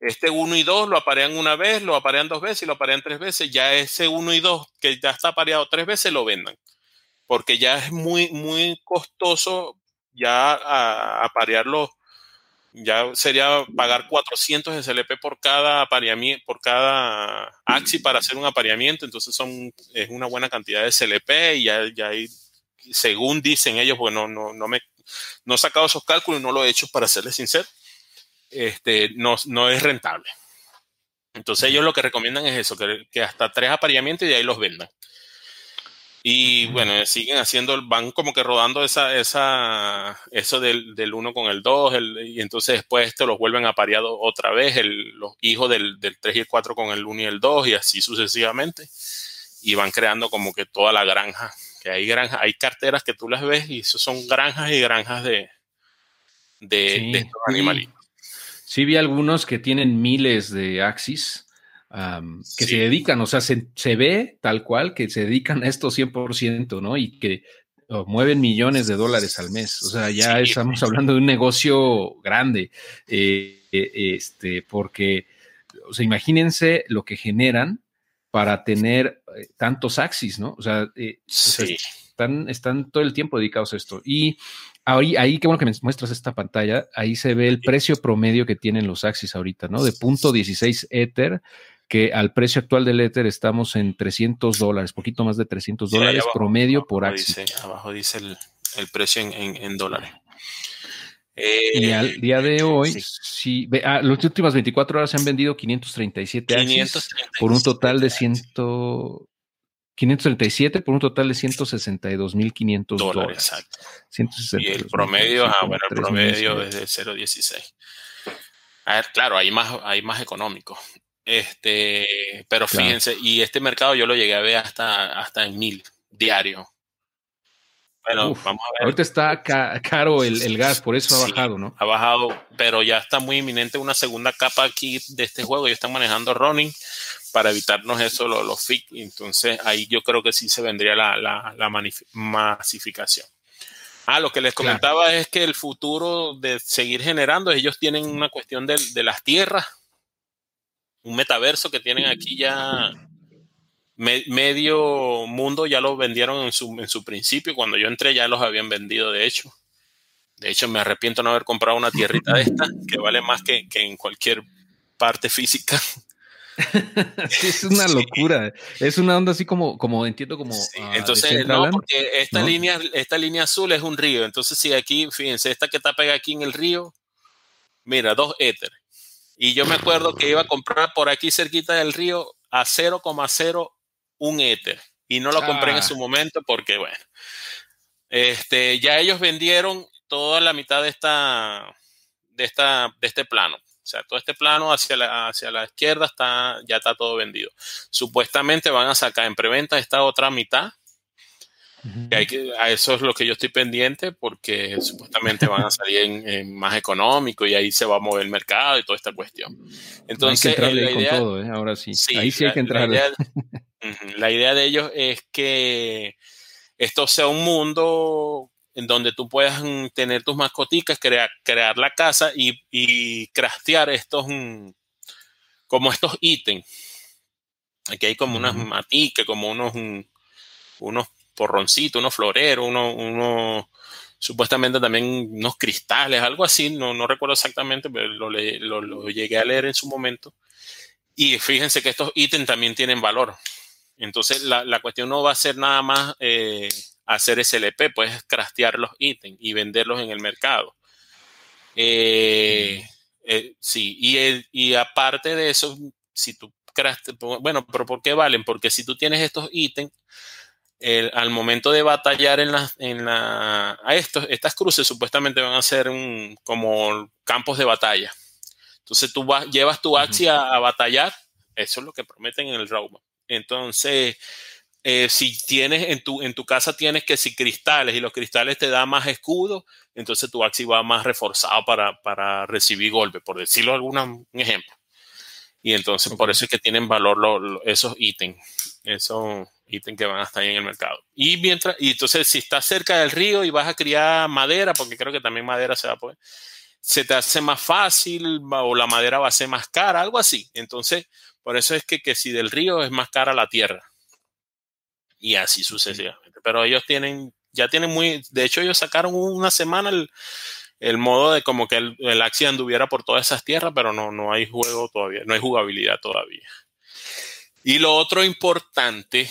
este 1 y 2 lo aparean una vez, lo aparean dos veces y lo aparean tres veces. Ya ese 1 y 2 que ya está apareado tres veces lo vendan. Porque ya es muy, muy costoso ya aparearlo. Ya sería pagar 400 SLP por cada apareamiento, por cada AXI para hacer un apareamiento. Entonces son, es una buena cantidad de SLP y ya, ya hay según dicen ellos, bueno, no, no, me no he sacado esos cálculos y no lo he hecho para serles sincero, este, no, no es rentable. Entonces ellos lo que recomiendan es eso, que, hasta tres apareamientos y de ahí los vendan. Y bueno, siguen haciendo, van como que rodando esa, esa, eso del, del 1 con el 2, y entonces después esto los vuelven apareados otra vez, el, los hijos del, del 3 y el 4 con el 1 y el 2, y así sucesivamente. Y van creando como que toda la granja que hay granjas, hay carteras que tú las ves y eso son granjas y granjas de, de, estos animalitos. Sí, vi algunos que tienen miles de axis que se dedican, o sea, se, ve tal cual que se dedican a esto 100%, ¿no? Y que mueven millones de dólares al mes. O sea, ya estamos hablando de un negocio grande, eh, eh, este, porque, o sea, imagínense lo que generan para tener eh, tantos axis, ¿no? O sea, eh, están, están todo el tiempo dedicados a esto. Y ahí, ahí, qué bueno que me muestras esta pantalla, ahí se ve el precio promedio que tienen los axis ahorita, ¿no? De punto 16 Ether que al precio actual del Ether estamos en 300 dólares, poquito más de 300 dólares promedio por Axie. abajo dice el, precio en, dólares. Y al eh, día de hoy, sí. Ah, las últimas 24 horas se han vendido 537 Axies por un total de 100, 537 por un total de 162.500 dólares. Exacto. y el promedio, ah, bueno, el promedio es de 0.16. A ver, claro, hay más, hay más económico. Este, pero fíjense, y este mercado yo lo llegué a ver hasta, hasta en mil diario. Bueno, vamos a ver. Ahorita está caro el, gas, por eso ha bajado, ¿no? Ha bajado, pero ya está muy inminente una segunda capa aquí de este juego. Ya están manejando running para evitarnos eso, los, los Entonces ahí yo creo que sí se vendría la, la, masificación. Ah, lo que les comentaba es que el futuro de seguir generando, ellos tienen una cuestión de, de las tierras, un metaverso que tienen aquí ya medio mundo ya lo vendieron en su, en su principio. Cuando yo entré ya los habían vendido, de hecho. De hecho, me arrepiento no haber comprado una tierrita de esta, que vale más que, que en cualquier parte física. es una locura. Es una onda así como, como entiendo, como. Ah, entonces, no, porque esta, Línea, esta línea azul es un río. Entonces, si aquí, fíjense, esta que está pegada aquí en el río, mira, dos éter. Y yo me acuerdo que iba a comprar por aquí cerquita del río a 0,01 éter. Y no lo compré en ah. su momento porque, bueno, este, ya ellos vendieron toda la mitad de esta, de esta, de este plano. O sea, todo este plano hacia la, hacia la izquierda está, ya está todo vendido. Supuestamente van a sacar en preventa esta otra mitad. hay que, a eso es lo que yo estoy pendiente porque supuestamente van a salir en, más económico y ahí se va a mover el mercado y toda esta cuestión. Entonces, la idea, todo, ¿eh? ahora sí. ahí sí hay que entrar. la idea de ellos es que esto sea un mundo en donde tú puedas mm, tener tus mascoticas, crear, crear la casa y, y craftear estos, mm, como estos ítems. Aquí hay como unas maticas, como unos, mm, unos porroncitos, unos floreros, unos, supuestamente también unos cristales, algo así, no, no recuerdo exactamente, pero lo, lo, llegué a leer en su momento. Y fíjense que estos ítems también tienen valor. Entonces la, la cuestión no va a ser nada más eh, hacer SLP, puedes craftear los ítems y venderlos en el mercado. Eh, eh, sí, y, y, aparte de eso, si tú bueno, pero ¿por qué valen? Porque si tú tienes estos ítems, al momento de batallar en la, en la, a estos, estas cruces supuestamente van a ser un, como campos de batalla. Entonces tú vas, llevas tu axia a, batallar, eso es lo que prometen en el roadmap. Entonces, eh, si tienes en tu, en tu casa tienes que si cristales y los cristales te dan más escudo, entonces tu axi va más reforzado para, para recibir golpe, por decirlo algún ejemplo. Y entonces por eso es que tienen valor esos ítems, esos ítems que van a estar ahí en el mercado. Y mientras, y entonces si estás cerca del río y vas a criar madera, porque creo que también madera se va a poder, se te hace más fácil o la madera va a ser más cara, algo así. Entonces, por eso es que, que si del río es más cara la tierra y así sucesivamente. Pero ellos tienen, ya tienen muy, de hecho ellos sacaron una semana el, modo de como que el, el Axie anduviera por todas esas tierras, pero no, no hay juego todavía, no hay jugabilidad todavía. Y lo otro importante,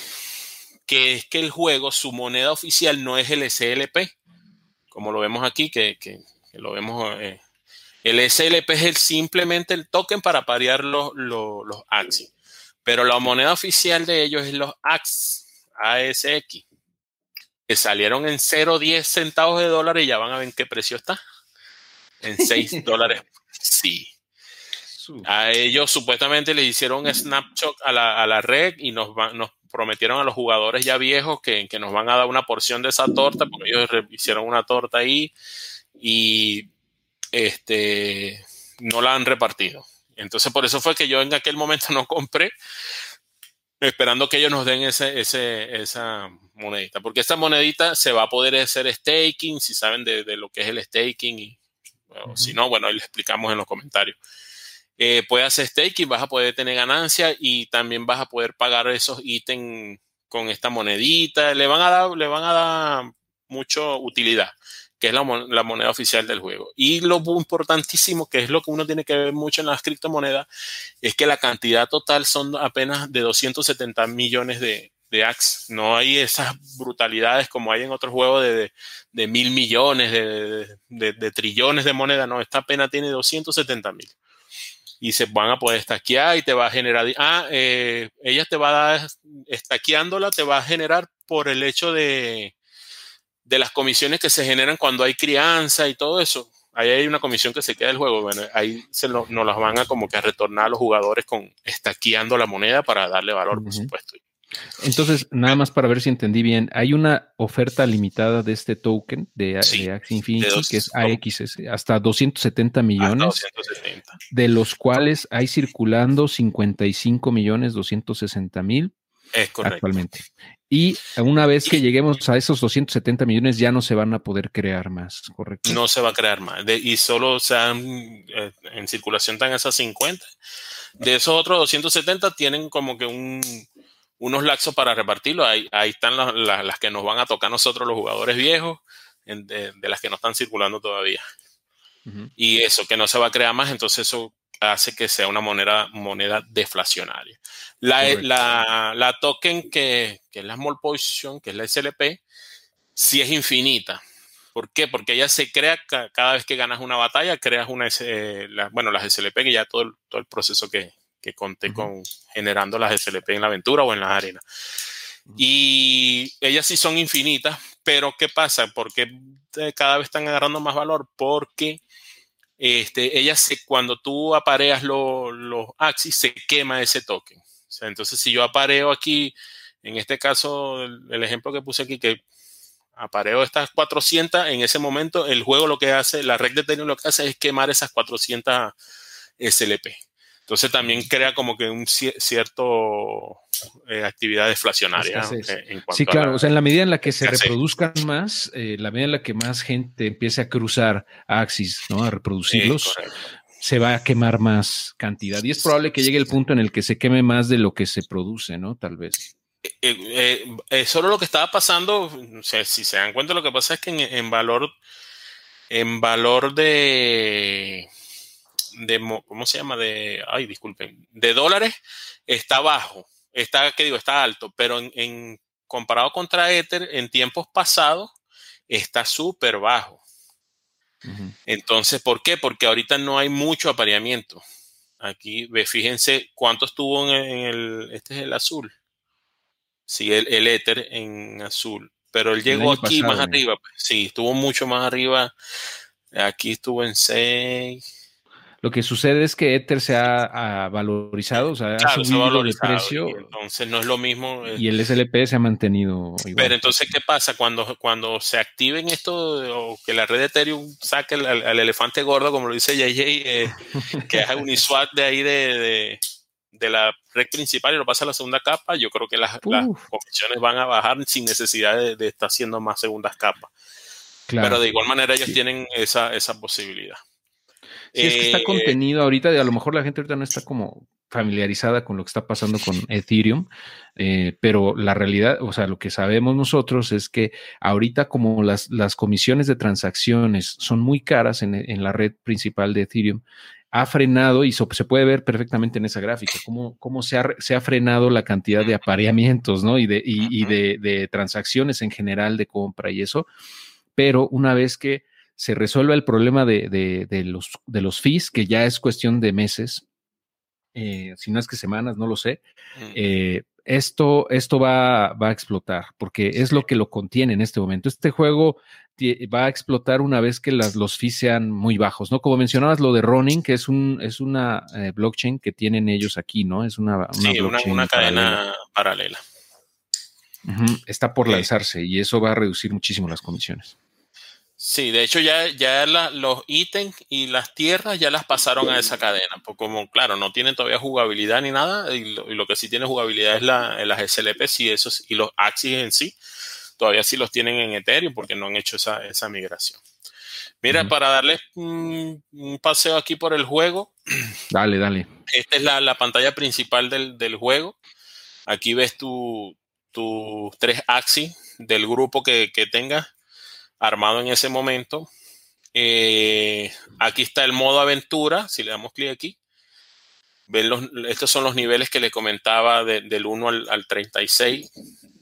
que es que el juego, su moneda oficial no es el SLP, como lo vemos aquí, que, que, lo vemos. Eh, el SLP es el, simplemente el token para parear los, los, los Axie. Pero la moneda oficial de ellos es los Axie ASX, que salieron en 0,10 centavos de dólar y ya van a ver en qué precio está. En 6 dólares. Sí. A ellos supuestamente les hicieron un snapshot a la, a la red y nos, nos prometieron a los jugadores ya viejos que, que, nos van a dar una porción de esa torta, porque ellos hicieron una torta ahí y este, no la han repartido. Entonces por eso fue que yo en aquel momento no compré, esperando que ellos nos den ese, ese, esa monedita, porque esta monedita se va a poder hacer staking, si saben de, de lo que es el staking, y si no, bueno, ahí les explicamos en los comentarios. Eh, puedes hacer staking, vas a poder tener ganancia y también vas a poder pagar esos ítems con esta monedita, le van a dar, le van a dar mucha utilidad. Que es la, moneda oficial del juego. Y lo importantísimo, que es lo que uno tiene que ver mucho en las criptomonedas, es que la cantidad total son apenas de 270 millones de, de AX. No hay esas brutalidades como hay en otros juegos de, de, mil millones, de, trillones de moneda. No, esta apenas tiene 270 mil. Y se van a poder estaquear y te va a generar. Ah, eh, ella te va a dar, estaqueándola, te va a generar por el hecho de, de las comisiones que se generan cuando hay crianza y todo eso. Ahí hay una comisión que se queda del juego. Bueno, ahí se nos las van a como que a retornar a los jugadores con estaqueando la moneda para darle valor, por supuesto. Entonces, nada más para ver si entendí bien, hay una oferta limitada de este token de, Axie Infinity, que es AXS, hasta 270 millones, de los cuales hay circulando 55 millones 260 mil actualmente. Y una vez que lleguemos a esos 270 millones ya no se van a poder crear más, ¿correcto? No se va a crear más. y solo se han, eh, en circulación están esas 50. De esos otros 270 tienen como que un, unos laxos para repartirlo. Ahí, ahí están las, que nos van a tocar nosotros los jugadores viejos, de, las que no están circulando todavía. Y eso, que no se va a crear más, entonces eso hace que sea una moneda, moneda deflacionaria. La, la, token que, que, es la Small Position, que es la SLP, sí es infinita. ¿Por qué? Porque ella se crea cada vez que ganas una batalla, creas una, bueno, las SLP, que ya todo el, todo el proceso que, que conté con generando las SLP en la aventura o en las arenas. Y ellas sí son infinitas, pero ¿qué pasa? Porque cada vez están agarrando más valor porque este, ellas se, cuando tú apareas los axis, se quema ese token. entonces, si yo apareo aquí, en este caso, el, ejemplo que puse aquí, que apareo estas 400, en ese momento el juego lo que hace, la red de Ethereum lo que hace es quemar esas 400 SLP. Entonces también crea como que un cierto eh, actividad deflacionaria. Eh, sí, claro. O sea, en la medida en la que se reproduzcan más, eh, la medida en la que más gente empiece a cruzar Axis, ¿no? A reproducirlos, se va a quemar más cantidad. Y es probable que llegue el punto en el que se queme más de lo que se produce, ¿no? Tal vez. solo lo que estaba pasando, o sea, si se dan cuenta, lo que pasa es que en valor, en valor de de, ¿cómo se llama? De, ay, disculpen, de dólares está bajo, está, ¿qué digo? Está alto, pero en, comparado contra Ether, en tiempos pasados, está súper bajo. Entonces, ¿por qué? Porque ahorita no hay mucho apareamiento. Aquí, fíjense cuánto estuvo en el, este es el azul. Sí, el, el Ether en azul. Pero él llegó aquí más arriba. Pues. Sí, estuvo mucho más arriba. Aquí estuvo en 6. Lo que sucede es que Ether se ha, valorizado, o sea, ha subido de precio. entonces no es lo mismo. Y el SLP se ha mantenido igual. Pero entonces, ¿qué pasa? Cuando, cuando se activen esto, o que la red de Ethereum saque al, elefante gordo, como lo dice JJ, eh, que haga un ISWAT de ahí de, de, la red principal y lo pasa a la segunda capa, yo creo que las, comisiones van a bajar sin necesidad de, estar haciendo más segundas capas. Pero de igual manera ellos tienen esa, esa posibilidad. Sí, es que está eh, contenido ahorita, a lo mejor la gente ahorita no está como familiarizada con lo que está pasando con Ethereum, eh, pero la realidad, o sea, lo que sabemos nosotros es que ahorita como las, las comisiones de transacciones son muy caras en, en la red principal de Ethereum, ha frenado y se puede ver perfectamente en esa gráfica, cómo, cómo se, ha, se, ha, frenado la cantidad de apareamientos, ¿no? Y, de, y, y de, de transacciones en general de compra y eso. Pero una vez que se resuelva el problema de, los, de los fees, que ya es cuestión de meses, eh, si no es que semanas, no lo sé. Mm. Eh, esto, esto va, va, a explotar, porque es lo que lo contiene en este momento. Este juego va a explotar una vez que las, los fees sean muy bajos, ¿no? Como mencionabas lo de Running, que es, un, es una eh, blockchain que tienen ellos aquí, ¿no? Es una, una, una, cadena paralela. Está por lanzarse y eso va a reducir muchísimo las comisiones. Sí, de hecho ya, ya los ítems y las tierras ya las pasaron a esa cadena, porque como claro, no tienen todavía jugabilidad ni nada, y lo, que sí tiene jugabilidad es la, las SLP y, esos, y los Axis en sí, todavía sí los tienen en Ethereum porque no han hecho esa, esa migración. Mira, para darles un, paseo aquí por el juego. Dale, dale. Esta es la, pantalla principal del, del, juego. Aquí ves tus tu tres Axis del grupo que, que tengas armado en ese momento. Eh, aquí está el modo aventura, si le damos clic aquí. Ven los, estos son los niveles que le comentaba del 1 al, al, 36.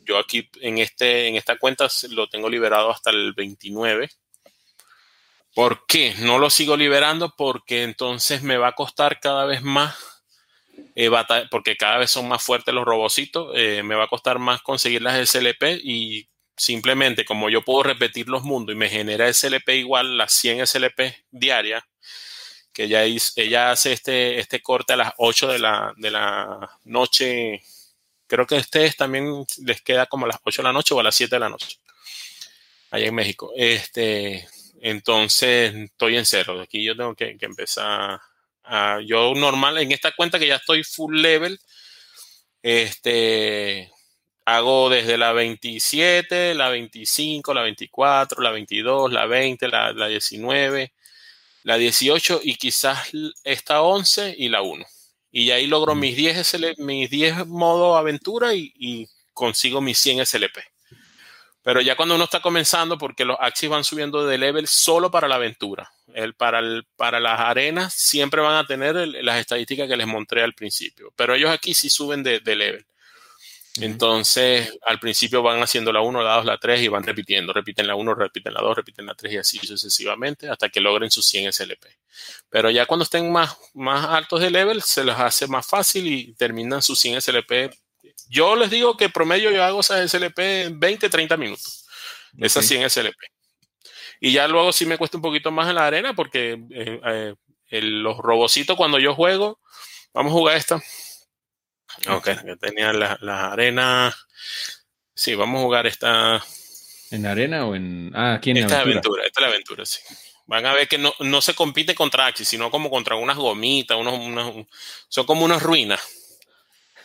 Yo aquí en, este, en esta cuenta lo tengo liberado hasta el 29. ¿Por qué? No lo sigo liberando porque entonces me va a costar cada vez más, eh, porque cada vez son más fuertes los robocitos, eh, me va a costar más conseguir las SLP y simplemente como yo puedo repetir los mundos y me genera SLP igual las 100 SLP diarias, que ella, ella hace este, este corte a las 8 de la, de la noche, creo que a ustedes también les queda como a las 8 de la noche o a las 7 de la noche, allá en México. Este, entonces estoy en cero, aquí yo tengo que, empezar a, yo normal, en esta cuenta que ya estoy full level, este, hago desde la 27, la 25, la 24, la 22, la 20, la, 19, la 18 y quizás esta 11 y la 1. Y ahí logro mis 10, mis 10 modo aventura y, y, consigo mis 100 SLP. Pero ya cuando uno está comenzando, porque los Axis van subiendo de level solo para la aventura. El, para, el, para las arenas siempre van a tener las estadísticas que les mostré al principio. Pero ellos aquí sí suben de, de level. Entonces, al principio van haciendo la 1, la 2, la 3 y van repitiendo. Repiten la 1, repiten la 2, repiten la 3 y así sucesivamente hasta que logren sus 100 SLP. Pero ya cuando estén más, más altos de level, se les hace más fácil y terminan sus 100 SLP. Yo les digo que promedio yo hago esas SLP en 20, 30 minutos. Okay. Esas 100 SLP. Y ya luego sí me cuesta un poquito más en la arena porque eh, eh, el, los robocitos cuando yo juego, vamos a jugar esta Ok, yo tenía las la arenas. Sí, vamos a jugar esta. ¿En arena o en.? Ah, aquí en esta aventura. aventura. Esta es la aventura, sí. Van a ver que no, no se compite contra Axis, sino como contra unas gomitas, unos, unos son como unas ruinas.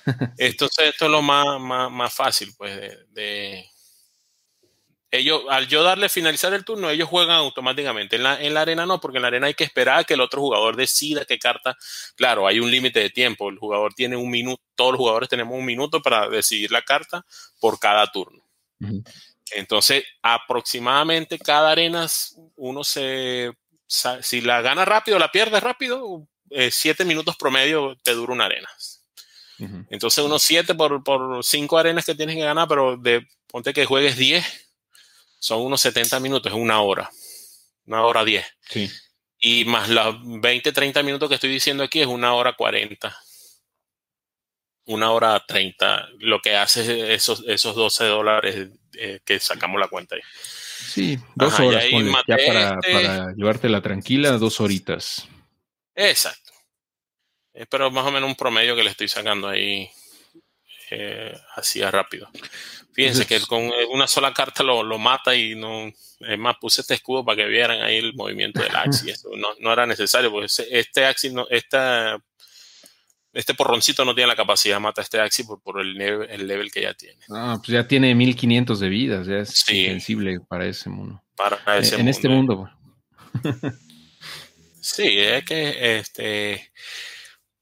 esto, esto es lo más, más, más fácil, pues, de, de, ellos, al yo darle finalizar el turno, ellos juegan automáticamente. En la, en la arena no, porque en la arena hay que esperar a que el otro jugador decida qué carta. Claro, hay un límite de tiempo. El jugador tiene un minuto, todos los jugadores tenemos un minuto para decidir la carta por cada turno. Uh -huh. Entonces, aproximadamente cada arena, uno se. Si la gana rápido, la pierde rápido, eh, siete minutos promedio te dura una arena. Uh -huh. Entonces, unos siete por, por cinco arenas que tienes que ganar, pero de, ponte que juegues 10 son unos 70 minutos, es una hora, una hora 10. Sí. Y más los 20, 30 minutos que estoy diciendo aquí es una hora 40. Una hora 30, lo que hace esos, esos 12 dólares eh, que sacamos la cuenta ahí. Sí, dos Ajá, horas, ponle, ya para, este... para llevártela tranquila, dos horitas. Exacto. Pero más o menos un promedio que le estoy sacando ahí eh, así rápido. Fíjense que con una sola carta lo, lo, mata y no. Es más, puse este escudo para que vieran ahí el movimiento del Axi. Eso no, no, era necesario, porque este Axi, no, esta, este porroncito no tiene la capacidad de matar a este Axi por, por el, level, el, level, que ya tiene. Ah, pues ya tiene 1500 de vidas, ya es sí. para ese mundo. Para ese en, en este mundo. sí, es que este.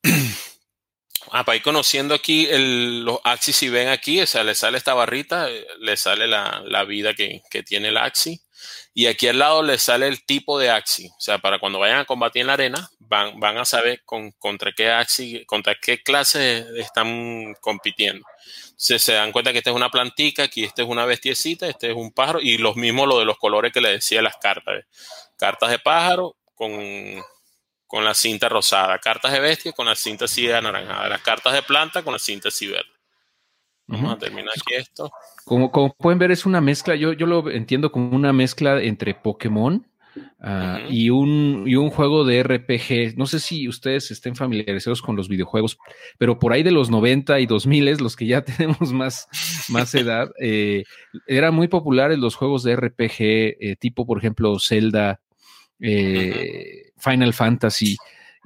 Ah, para ir conociendo aquí el, los Axis, si ven aquí, o sea, le sale esta barrita, le sale la, la vida que, que, tiene el Axi. Y aquí al lado le sale el tipo de Axi. O sea, para cuando vayan a combatir en la arena, van, van a saber con, contra qué Axi, contra qué clase están compitiendo. Se, se dan cuenta que esta es una plantica, aquí esta es una bestiecita, este es un pájaro, y los mismos lo de los colores que le decía las cartas. ¿ves? Cartas de pájaro con con la cinta rosada, cartas de bestia con la cinta así anaranjada, las cartas de planta con la cinta así verde. Vamos uh -huh. a terminar aquí esto. Como, como, pueden ver, es una mezcla, yo, yo lo entiendo como una mezcla entre Pokémon uh, uh -huh. y, un, y un juego de RPG. No sé si ustedes estén familiarizados con los videojuegos, pero por ahí de los 90 y 2000, los que ya tenemos más, más edad, eh, eran muy populares los juegos de RPG, eh, tipo, por ejemplo, Zelda, eh, Final Fantasy,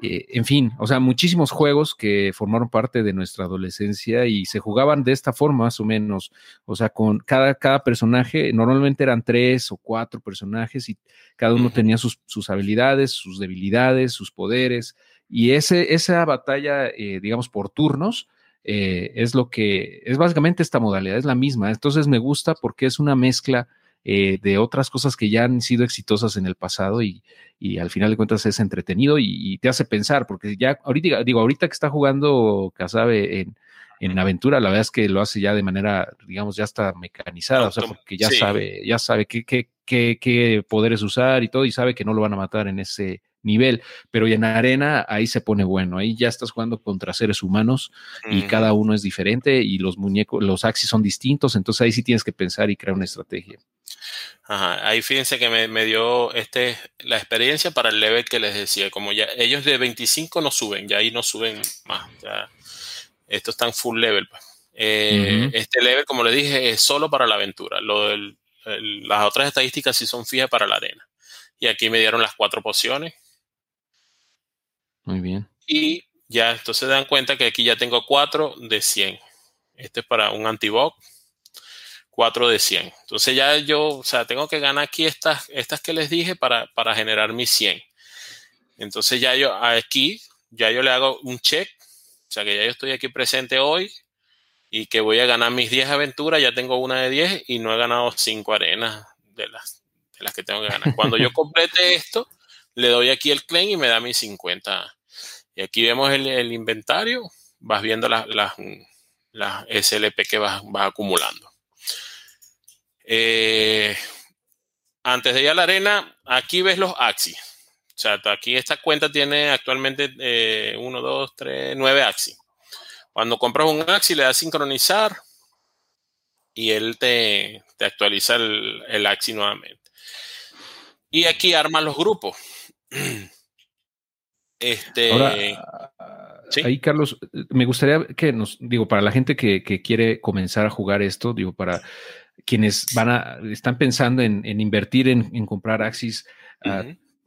eh, en fin, o sea, muchísimos juegos que formaron parte de nuestra adolescencia y se jugaban de esta forma más o menos, o sea, con cada, cada personaje, normalmente eran tres o cuatro personajes y cada uno tenía sus, sus habilidades, sus debilidades, sus poderes, y ese, esa batalla, eh, digamos, por turnos, eh, es lo que es básicamente esta modalidad, es la misma. Entonces me gusta porque es una mezcla eh, de otras cosas que ya han sido exitosas en el pasado y, y al final de cuentas es entretenido y, te hace pensar, porque ya ahorita, digo, ahorita que está jugando Casabe en, en aventura, la verdad es que lo hace ya de manera, digamos, ya está mecanizada, o sea, porque ya sabe, ya sabe qué, qué, qué, qué poderes usar y todo, y sabe que no lo van a matar en ese nivel, pero en arena ahí se pone bueno, ahí ya estás jugando contra seres humanos y cada uno es diferente y los muñecos, los axis son distintos, entonces ahí sí tienes que pensar y crear una estrategia. Ajá, ahí fíjense que me, dio este, la experiencia para el level que les decía, como ya ellos de 25 no suben, ya ahí no suben más, ya estos están full level. Pues. Eh, este level, como les dije, es solo para la aventura, lo las otras estadísticas sí son fijas para la arena. Y aquí me dieron las cuatro pociones muy bien. Y ya entonces dan cuenta que aquí ya tengo 4 de 100. Este es para un antibot. 4 de 100. Entonces ya yo, o sea, tengo que ganar aquí estas, estas que les dije para, para generar mis 100. Entonces ya yo aquí, ya yo le hago un check. O sea que ya yo estoy aquí presente hoy y que voy a ganar mis 10 aventuras. Ya tengo una de 10 y no he ganado 5 arenas de las, de las que tengo que ganar. Cuando yo complete esto, le doy aquí el claim y me da mis 50. Y aquí vemos el, inventario, vas viendo las, las, SLP que vas, acumulando. Eh, antes de ir a la arena, aquí ves los axis. O sea, aquí esta cuenta tiene actualmente 1, 2, 3, 9 axis. Cuando compras un axis, le das sincronizar y él te, actualiza el, el axis nuevamente. Y aquí armas los grupos. Este. Ahí, Carlos, me gustaría que nos, digo, para la gente que, quiere comenzar a jugar esto, digo, para quienes van a, están pensando en, invertir en, comprar Axis, ah,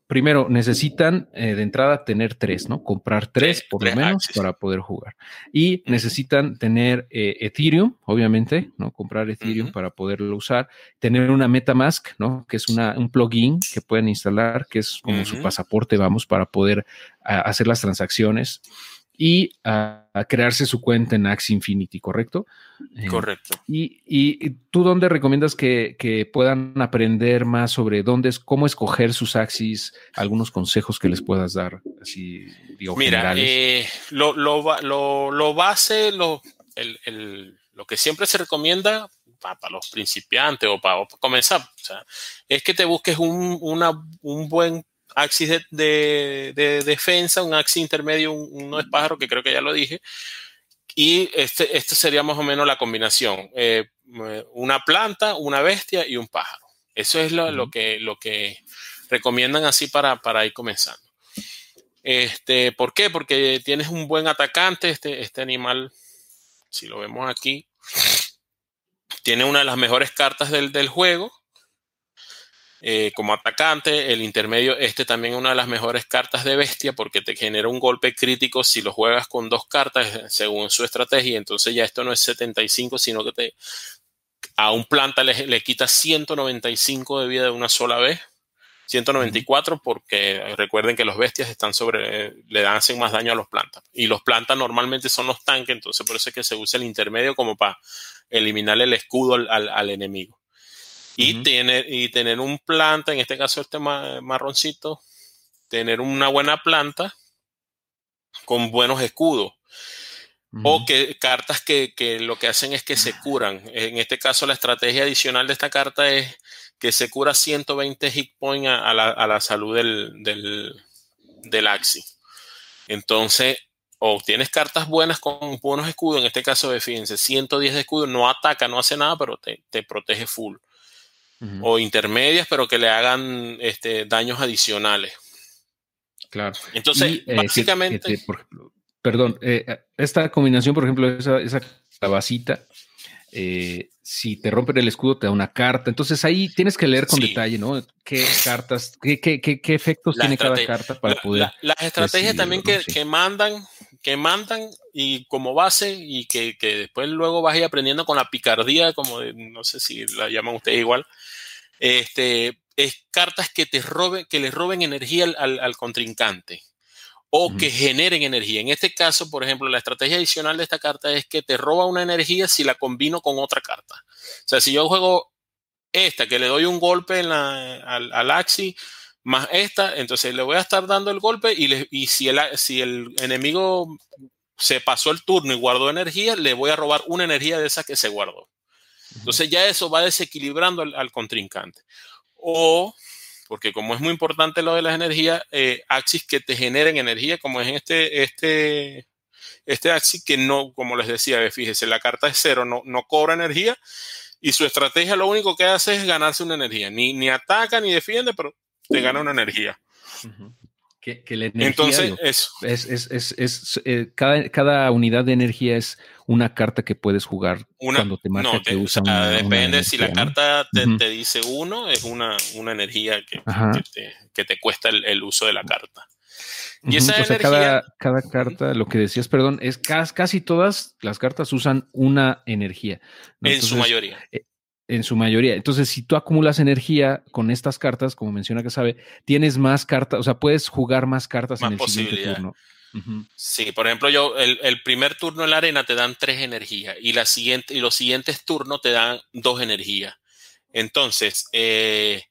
primero necesitan eh, de entrada tener tres, ¿no? Comprar tres por lo menos para poder jugar. Y necesitan tener eh, Ethereum, obviamente, ¿no? Comprar Ethereum para poderlo usar. Tener una MetaMask, ¿no? Que es una, un plugin que pueden instalar, que es como su pasaporte, vamos, para poder hacer las transacciones y a, crearse su cuenta en Axie Infinity, ¿correcto? Eh, Correcto. y, tú dónde recomiendas que, puedan aprender más sobre dónde es, cómo escoger sus Axis, algunos consejos que les puedas dar, así, digo, Mira, eh, lo, lo, base, lo, lo que siempre se recomienda para, los principiantes o para, comenzar, es que te busques un, un buen axis de, defensa, un axis intermedio, un, no es pájaro, que creo que ya lo dije. Y este, este sería más o menos la combinación. Eh, una planta, una bestia y un pájaro. Eso es lo, que, lo que recomiendan así para, para ir comenzando. Este, ¿Por qué? Porque tienes un buen atacante. Este, este animal, si lo vemos aquí, tiene una de las mejores cartas del, del juego. Eh, como atacante. El intermedio, este también es una de las mejores cartas de bestia porque te genera un golpe crítico si lo juegas con dos cartas eh, según su estrategia. Entonces ya esto no es 75, sino que te a un planta le, le quita 195 de vida de una sola vez. 194 porque recuerden que los bestias están sobre, le dan hacen más daño a los plantas. Y los plantas normalmente son los tanques, entonces por eso es que se usa el intermedio como para eliminar el escudo al enemigo. Y, tener, y tener un planta, en este caso este marroncito, tener una buena planta con buenos escudos. O que cartas que, lo que hacen es que se curan. En este caso, la estrategia adicional de esta carta es que se cura 120 hit points a, la, salud del, del, del Axi. Entonces, o tienes cartas buenas con buenos escudos, en este caso, fíjense, 110 de escudo, no ataca, no hace nada, pero te, te protege full o intermedias, pero que le hagan este, daños adicionales. Claro. Entonces, eh, básicamente. perdón, eh, esta combinación, por ejemplo, esa, esa cabacita, eh, si te rompen el escudo, te da una carta. Entonces ahí tienes que leer con detalle, ¿no? ¿Qué cartas, qué, qué, qué, efectos tiene cada carta para poder. las estrategias también que, que, mandan, que mandan y como base y que, que después luego vas a ir aprendiendo con la picardía, como no sé si la llaman ustedes igual, este, es cartas que te roben, que le roben energía al, contrincante o que generen energía. En este caso, por ejemplo, la estrategia adicional de esta carta es que te roba una energía si la combino con otra carta. O sea, si yo juego esta que le doy un golpe en la, al, al Axi, más esta, entonces le voy a estar dando el golpe y, le, y si, el, si el enemigo se pasó el turno y guardó energía, le voy a robar una energía de esa que se guardó. Entonces ya eso va desequilibrando al, al contrincante. O, porque como es muy importante lo de las energías, eh, axis que te generen energía, como es este, este, este axis que no, como les decía, fíjese, la carta es cero, no, no cobra energía y su estrategia lo único que hace es ganarse una energía. Ni, ni ataca ni defiende, pero te gana una energía. Que, que la energía, Entonces, digo, eso. Es, es, es, es eh, cada, cada, unidad de energía es una carta que puedes jugar una, cuando te marca no, que usa una, Depende una si la ¿no? carta te, te dice uno, es una, una energía que, que, te, que te cuesta el, el uso de la carta. Y esa o sea, energía, cada, cada carta, lo que decías, perdón, es casi, casi todas las cartas usan una energía. ¿no? en su mayoría. En su mayoría. Entonces, si tú acumulas energía con estas cartas, como menciona que sabe, tienes más cartas, o sea, puedes jugar más cartas Más en el siguiente posibilidades. Sí, por ejemplo, yo el, primer turno en la arena te dan tres energías y, la siguiente, y los siguientes turnos te dan dos energías. Entonces, eh,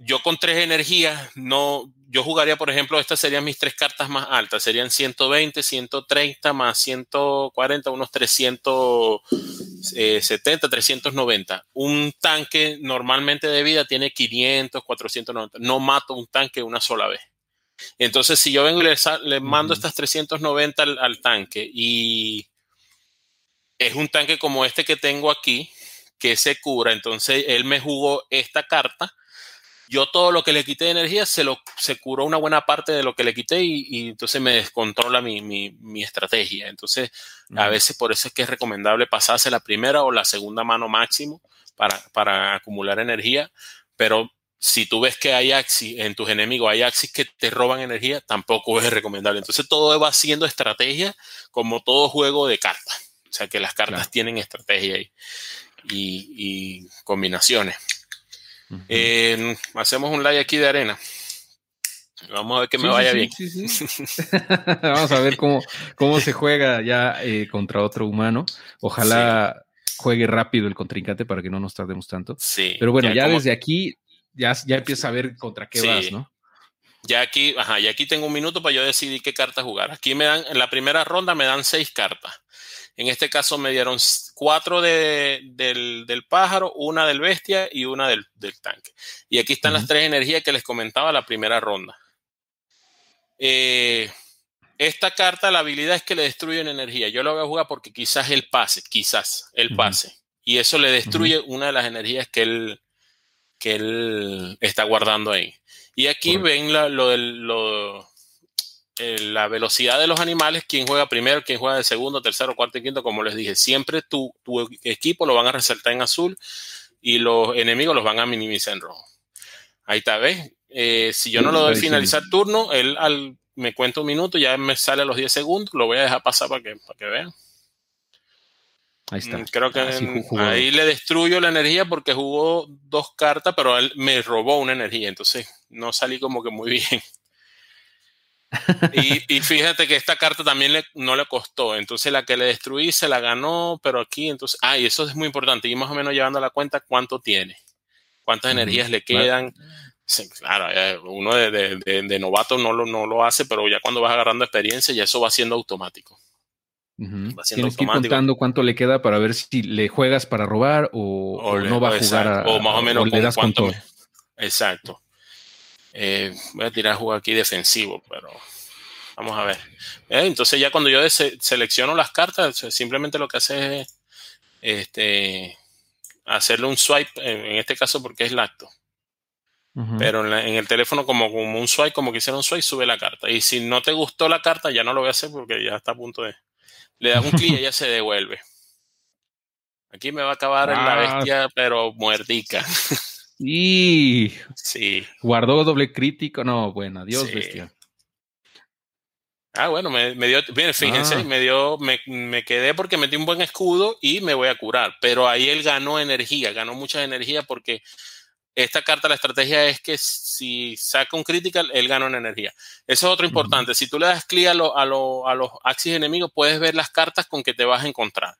yo con tres energías, no, yo jugaría, por ejemplo, estas serían mis tres cartas más altas, serían 120, 130 más 140, unos 370, 390. Un tanque normalmente de vida tiene 500, 490. No mato un tanque una sola vez. Entonces, si yo vengo y le, le mando estas 390 al, al tanque y es un tanque como este que tengo aquí, que se cura, entonces él me jugó esta carta, yo todo lo que le quité de energía se, lo, se curó una buena parte de lo que le quité y, y entonces me descontrola mi, mi, mi estrategia. Entonces, a veces por eso es que es recomendable pasarse la primera o la segunda mano máximo para, para acumular energía, pero si tú ves que hay axis en tus enemigos, hay axis que te roban energía, tampoco es recomendable. Entonces todo va siendo estrategia como todo juego de cartas. O sea que las cartas Claro. tienen estrategia y, y, y combinaciones. Eh, hacemos un live aquí de arena. Vamos a ver que me Sí, vaya sí, bien. sí. Vamos a ver cómo, cómo se juega ya eh, contra otro humano. Ojalá juegue rápido el contrincante para que no nos tardemos tanto. Sí. Pero bueno, ya, como- desde aquí ya, ya empieza a ver contra qué Sí. vas, ¿no? Ya aquí, ajá, ya aquí tengo un minuto para yo decidir qué carta jugar. Aquí me dan, en la primera ronda me dan seis cartas. En este caso me dieron cuatro de, del, del pájaro, una del bestia y una del, del tanque. Y aquí están las tres energías que les comentaba la primera ronda. Eh, esta carta, la habilidad es que le destruyen energía. Yo lo voy a jugar porque quizás él pase, quizás él pase. Y eso le destruye una de las energías que él, que él está guardando ahí. Y aquí Correcto. ven la, lo lo, eh, la velocidad de los animales, quién juega primero, quién juega de segundo, tercero, cuarto y quinto, como les dije, siempre tu, tu equipo lo van a resaltar en azul y los enemigos los van a minimizar en rojo. Ahí está, ¿ves? Eh, si yo no lo doy finalizar turno, él al, me cuenta un minuto, ya me sale a los 10 segundos, lo voy a dejar pasar para que, para que vean. Ahí está. Mm, Creo que Ah, en- ahí le destruyo la energía porque jugó dos cartas, pero él me robó una energía, entonces no salí como que muy bien. y, y fíjate que esta carta también le, no le costó, entonces la que le destruí se la ganó, pero aquí entonces, ah, y eso es muy importante, y más o menos llevando a la cuenta cuánto tiene, cuántas energías le Vale. quedan. Sí, claro, eh, uno de, de- de- de novato no lo, no lo hace, pero ya cuando vas agarrando experiencia, ya eso va siendo automático. Tienes que ir contando cuánto le queda para ver si le juegas para robar o, O o le- no va a jugar a, o más o menos le das con cuánto todo. me- Exacto. Eh, voy a tirar juego aquí defensivo, pero vamos a ver. Eh, entonces ya cuando yo selecciono las cartas, simplemente lo que hace es este, hacerle un swipe, en, este caso porque es lacto. Pero en, la- en el teléfono como, como un swipe, como que un swipe, sube la carta. Y si no te gustó la carta, ya no lo voy a hacer porque ya está a punto de... Le das un clic y ya se devuelve. Aquí me va a acabar la Ah. bestia, pero muerdica. Y Sí. guardó doble crítico. No, bueno, adiós, Sí. bestia. Ah, bueno, me, me dio, bien, fíjense, Ah. me dio, me, me quedé porque metí un buen escudo y me voy a curar. Pero ahí él ganó energía, ganó mucha energía porque esta carta, la estrategia es que si saca un critical, él gana una energía. Eso es otro importante. Si tú le das clic a, lo- a, lo- a los axis enemigos, puedes ver las cartas con que te vas a encontrar.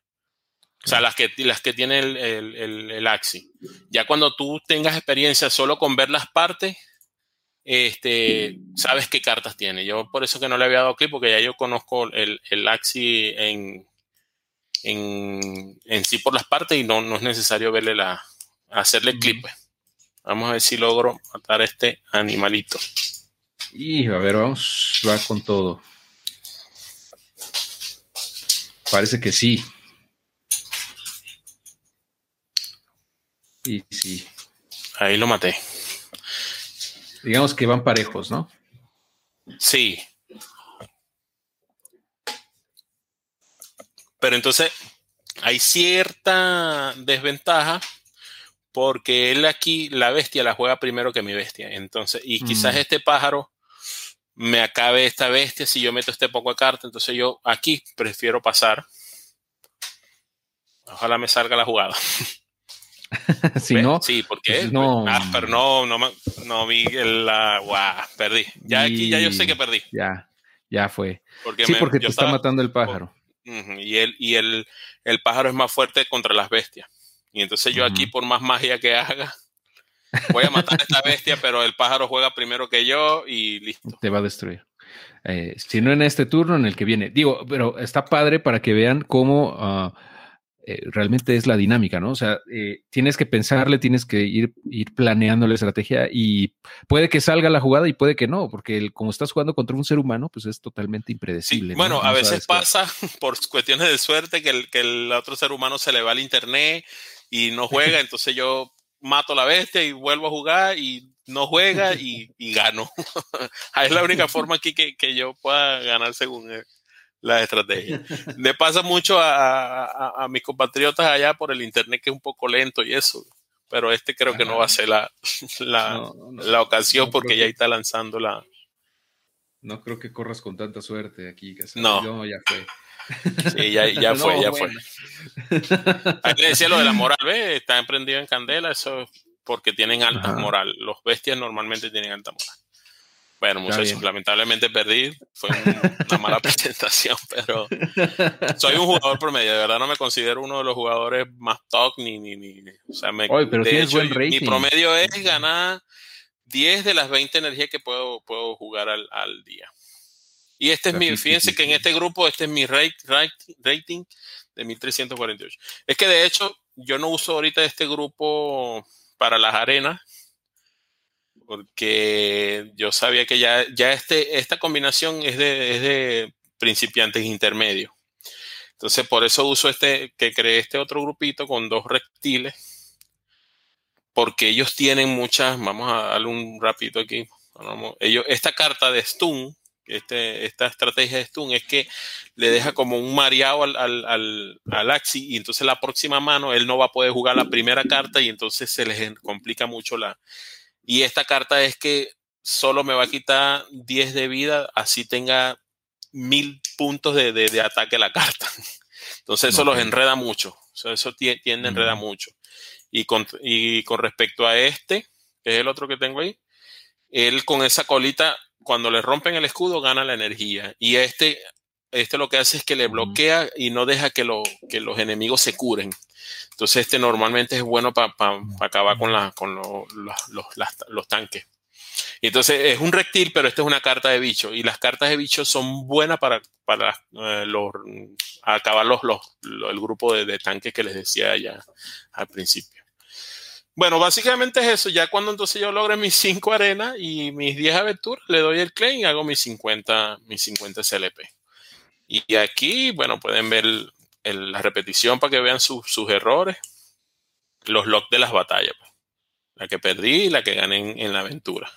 O sea, las que, las que tiene el, el, el, Axi. Ya cuando tú tengas experiencia solo con ver las partes, este, sabes qué cartas tiene. Yo por eso que no le había dado clic, porque ya yo conozco el, el Axi en, en, en, sí por las partes y no, no es necesario verle la, hacerle clip. Pues. Vamos a ver si logro matar a este animalito. Y a ver, vamos, va con todo. Parece que sí. Y sí. Ahí lo maté. Digamos que van parejos, ¿no? Sí. Pero entonces hay cierta desventaja porque él aquí, la bestia, la juega primero que mi bestia. Entonces, y quizás mm. este pájaro me acabe esta bestia si yo meto este poco de carta. Entonces yo aquí prefiero pasar. Ojalá me salga la jugada. si no, sí, porque no, ah, pero no, no, no vi la, wow, perdí. Ya aquí ya yo sé que perdí. Ya, ya fue. sí, porque te está matando el pájaro. y el, y el, el pájaro es más fuerte contra las bestias. Y entonces yo aquí, por más magia que haga, voy a matar a esta bestia, pero el pájaro juega primero que yo y listo. Te va a destruir. Eh, si no en este turno, en el que viene. Digo, pero está padre para que vean cómo eh, realmente es la dinámica, ¿no? O sea, eh, tienes que pensarle, tienes que ir, ir planeando la estrategia y puede que salga la jugada y puede que no, porque como estás jugando contra un ser humano, pues es totalmente impredecible. bueno, a veces pasa por cuestiones de suerte que el, que el otro ser humano se le va al internet y no juega, entonces yo mato la bestia y vuelvo a jugar y no juega y, gano. es la única forma aquí que, que yo pueda ganar según él la estrategia. Le pasa mucho a, mis compatriotas allá por el internet que es un poco lento y eso, pero este creo que no va a ser la, la, ocasión porque ya está lanzando la... No creo que corras con tanta suerte aquí. No. ya fue. Sí, ya, fue, ya fue. Ahí le decía lo de la moral, ¿ves? Está emprendido en candela, eso porque tienen alta moral. Los bestias normalmente tienen alta moral. Bueno, muchachos, lamentablemente perdí. Fue una mala presentación, pero soy un jugador promedio. De verdad no me considero uno de los jugadores más top ni. ni, ni o sea, me, pero de hecho, mi promedio es ganar 10 de las 20 energías que puedo, puedo jugar al, al día. Y este es mi, fíjense que en este grupo, este es mi rating de 1348. Es que de hecho, yo no uso ahorita este grupo para las arenas porque yo sabía que ya, ya este, esta combinación es de, es de principiantes intermedios. Entonces, por eso uso este, que creé este otro grupito con dos reptiles, porque ellos tienen muchas, vamos a darle un rapidito aquí, ellos, esta carta de Stun, este, esta estrategia de Stun es que le deja como un mareado al, al, al, Axi y entonces la próxima mano él no va a poder jugar la primera carta y entonces se les complica mucho la, y esta carta es que solo me va a quitar 10 de vida, así tenga mil puntos de, de, ataque a la carta. Entonces eso los enreda mucho. eso tiende a enredar mucho. Y con, y con respecto a este, que es el otro que tengo ahí, él con esa colita, cuando le rompen el escudo, gana la energía. Y este, este lo que hace es que le bloquea y no deja que, lo, que los enemigos se curen. Entonces este normalmente es bueno para acabar con, la, con los, tanques. Y entonces es un reptil, pero esta es una carta de bicho. Y las cartas de bicho son buenas para, para eh, los, acabar los, el grupo de, tanques que les decía ya al principio. Bueno, básicamente es eso. Ya cuando entonces yo logre mis 5 arenas y mis 10 aventuras, le doy el claim y hago mis 50, mis 50 CLP. Y aquí, bueno, pueden ver la repetición para que vean sus errores, los logs de las batallas. Pues. La que perdí y la que gané en, la aventura.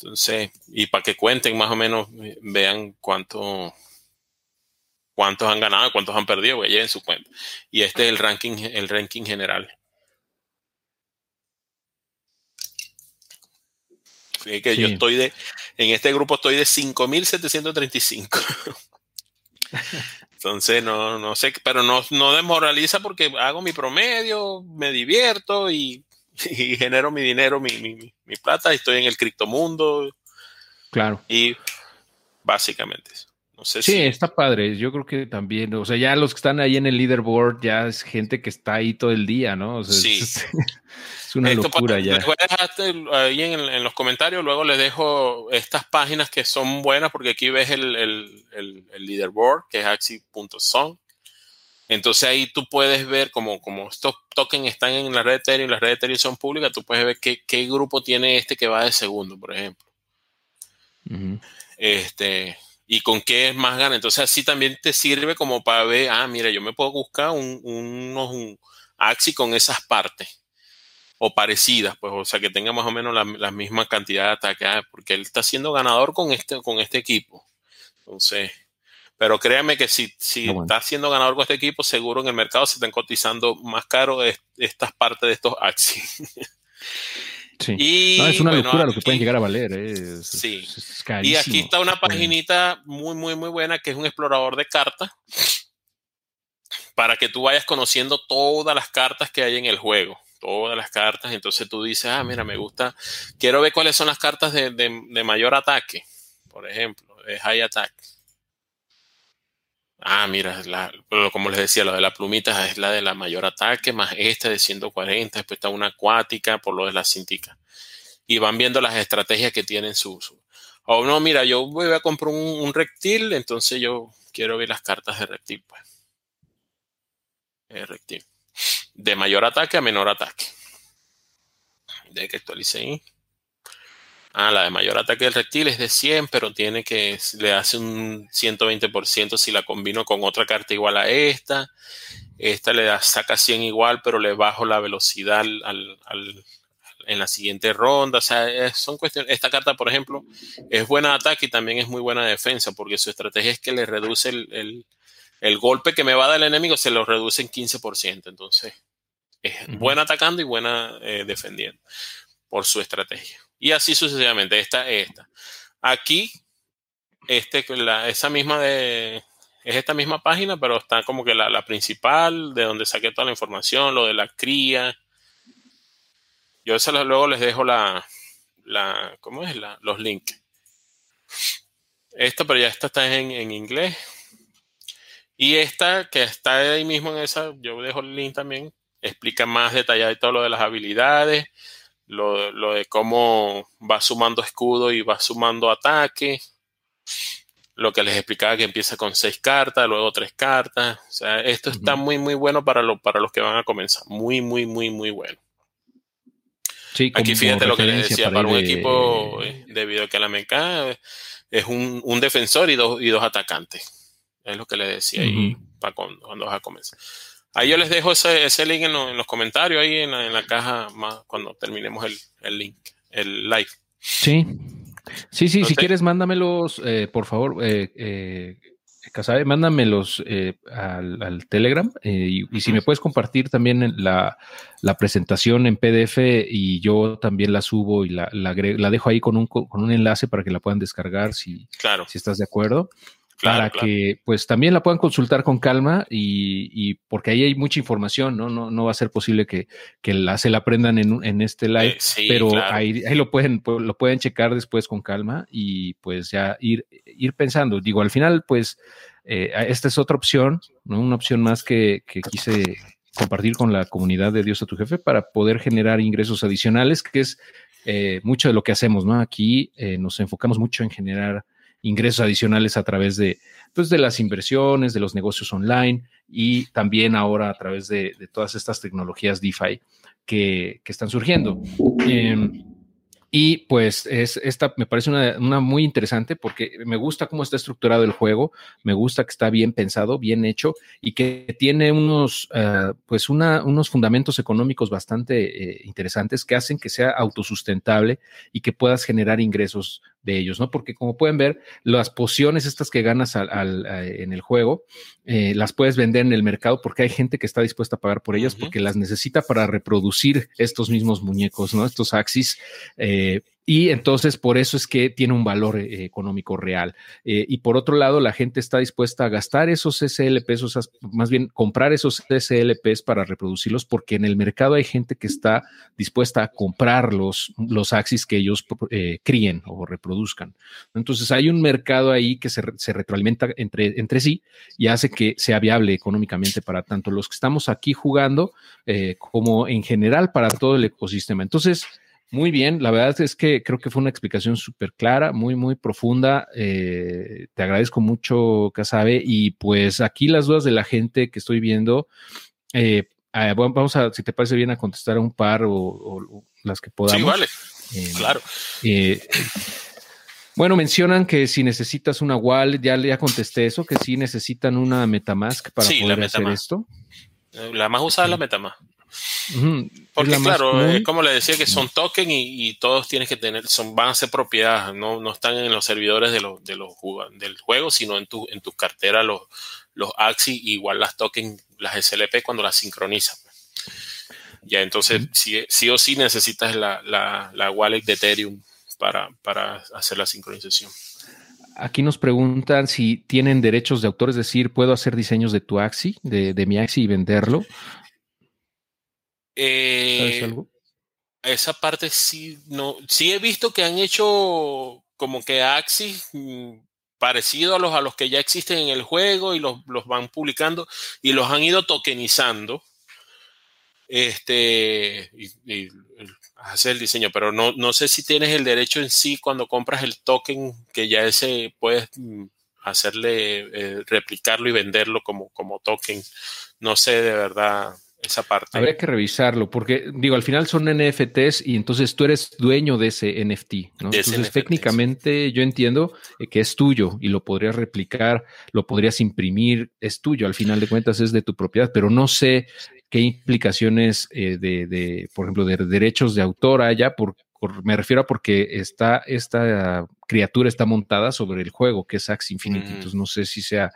Entonces, y para que cuenten más o menos, vean cuánto, cuántos han ganado, cuántos han perdido, que lleven su cuenta. Y este es el ranking, el ranking general. Así que yo estoy de, en este grupo estoy de 5.735. Entonces, no, no sé, pero no, no desmoraliza porque hago mi promedio, me divierto y, genero mi dinero, mi, mi, mi, plata, estoy en el criptomundo. Claro. Y básicamente eso. Sí, está padre. Yo creo que también, o sea, ya los que están ahí en el leaderboard ya es gente que está ahí todo el día, ¿no? sí. Es, una locura ya. Les voy a dejar ahí en, los comentarios, luego les dejo estas páginas que son buenas porque aquí ves el, el, leaderboard, que es axi.song. Entonces ahí tú puedes ver como, como estos tokens están en la red Ethereum, las redes Ethereum son públicas, tú puedes ver qué, qué, grupo tiene este que va de segundo, por ejemplo. Este, y con qué es más gana. Entonces así también te sirve como para ver, ah, mira, yo me puedo buscar un, un, Axi con esas partes o parecidas, pues, o sea, que tenga más o menos la, misma cantidad de ataques, ah, porque él está siendo ganador con este, con este equipo. Entonces, pero créanme que si, si está siendo ganador con este equipo, seguro en el mercado se están cotizando más caro estas partes de estos Y, es una locura lo que pueden llegar a valer. Eh, sí. y aquí está una paginita muy, muy, muy buena que es un explorador de cartas para que tú vayas conociendo todas las cartas que hay en el juego. Todas las cartas. Entonces tú dices, ah, mira, me gusta. Quiero ver cuáles son las cartas de, de mayor ataque. Por ejemplo, de high attack. Ah, mira, como les decía, lo de la plumita es la de la mayor ataque, más esta de 140, después está una acuática por lo de la cintica. Y van viendo las estrategias que tienen su uso. O no, mira, yo voy a comprar un, reptil, entonces yo quiero ver las cartas de reptil, pues. reptil. De mayor ataque a menor ataque. De que actualice ahí. Ah, la de mayor ataque del reptil es de 100, pero tiene que, le hace un 120% si la combino con otra carta igual a esta. Esta le da, saca 100 igual, pero le bajo la velocidad al, al, en la siguiente ronda. O sea, son cuestiones. Esta carta, por ejemplo, es buena de ataque y también es muy buena de defensa, porque su estrategia es que le reduce el, el, golpe que me va a dar el enemigo, se lo reduce en 15%. Entonces, es buena atacando y buena eh, defendiendo por su estrategia. Y así sucesivamente. Esta, esta. Aquí, este, la, esa misma de, es esta misma página, pero está como que la, principal, de donde saqué toda la información, lo de la cría. Yo eso luego les dejo la, la ¿cómo es? La, los links. Esto, pero ya esta está en, en inglés. Y esta que está ahí mismo en esa, yo dejo el link también, explica más detallado todo lo de las habilidades, lo, de cómo va sumando escudo y va sumando ataque. Lo que les explicaba que empieza con seis cartas, luego tres cartas. O sea, esto está muy, muy bueno para, lo, para los que van a comenzar. Muy, muy, muy, muy bueno. Aquí fíjate lo que les decía, para, un equipo debido a que la meca es un, un, defensor y dos, y dos atacantes. Es lo que les decía ahí para cuando, cuando vas a comenzar. Ahí yo les dejo ese, ese link en, los comentarios, ahí en la, en la caja, más cuando terminemos el, el, link, el live. Sí, sí, sí, si quieres, mándamelos, eh, por favor, eh, eh, Casabe, mándamelos eh, al, al, Telegram y, y, si me puedes compartir también la, la, presentación en PDF y yo también la subo y la, la, la dejo ahí con un, con un enlace para que la puedan descargar si, claro. si estás de acuerdo para que pues también la puedan consultar con calma y, porque ahí hay mucha información, ¿no? No, no va a ser posible que, la, se la aprendan en, en este live, eh, pero ahí, ahí, lo pueden lo pueden checar después con calma y pues ya ir, ir pensando. Digo, al final pues eh, esta es otra opción, ¿no? Una opción más que, que quise compartir con la comunidad de Dios a tu jefe para poder generar ingresos adicionales, que es eh, mucho de lo que hacemos, ¿no? Aquí nos enfocamos mucho en generar ingresos adicionales a través de, pues, de las inversiones, de los negocios online y también ahora a través de, todas estas tecnologías DeFi que, que están surgiendo. Em, y pues es, esta me parece una, muy interesante porque me gusta cómo está estructurado el juego, me gusta que está bien pensado, bien hecho y que tiene unos, uh, pues una, unos fundamentos económicos bastante eh, interesantes que hacen que sea autosustentable y que puedas generar ingresos de ellos, ¿no? Porque como pueden ver, las pociones estas que ganas al, en el juego, eh, las puedes vender en el mercado porque hay gente que está dispuesta a pagar por ellas porque las necesita para reproducir estos mismos muñecos, ¿no? Estos Axis. Eh, y entonces por eso es que tiene un valor eh, económico real. Eh, y por otro lado, la gente está dispuesta a gastar esos SLPs, o más bien comprar esos SLPs para reproducirlos, porque en el mercado hay gente que está dispuesta a comprar los, los Axis que ellos eh, críen o reproduzcan. Entonces hay un mercado ahí que se, se retroalimenta entre, entre sí y hace que sea viable económicamente para tanto los que estamos aquí jugando como en general para todo el ecosistema. Entonces, muy bien, la verdad es que creo que fue una explicación súper clara, muy, muy profunda. Eh, te agradezco mucho, Casabe. Y pues aquí las dudas de la gente que estoy viendo, eh, ah, vamos a, si te parece bien, a contestar a un par o, las que podamos. Sí, vale. Eh, claro. bueno, mencionan que si necesitas una wallet, ya, ya contesté eso, que si necesitan una Metamask para poder hacer esto. La más usada es la Metamask. Porque claro, es como le decía que son tokens y, todos tienes que tener, son, van a ser propiedades, no, no están en los servidores de los, de los del juego, sino en tu, en tu cartera los, los AXI, igual las tokens, las SLP cuando las sincronizan. Ya entonces, sí, o sí necesitas la, la, wallet de Ethereum para, para hacer la sincronización. Aquí nos preguntan si tienen derechos de autor, es decir, ¿puedo hacer diseños de tu AXI, de, de mi AXI y venderlo? Eh, esa parte sí, no, sí he visto que han hecho como que Axis mm, parecido a los, a los que ya existen en el juego y los, van publicando y los han ido tokenizando. Este, y, hacer el diseño, pero no, no sé si tienes el derecho en sí cuando compras el token que ya ese puedes mm, hacerle, eh, replicarlo y venderlo como, como token. No sé de verdad esa parte. Habría que revisarlo, porque digo, al final son NFTs y entonces tú eres dueño de ese NFT, ¿no? entonces técnicamente yo entiendo que es tuyo y lo podrías replicar, lo podrías imprimir, es tuyo, al final de cuentas es de tu propiedad, pero no sé qué implicaciones eh, de, de, por ejemplo, de derechos de autor haya por me refiero a porque está, esta criatura está montada sobre el juego, que es Axe Infinity. Entonces no sé si sea,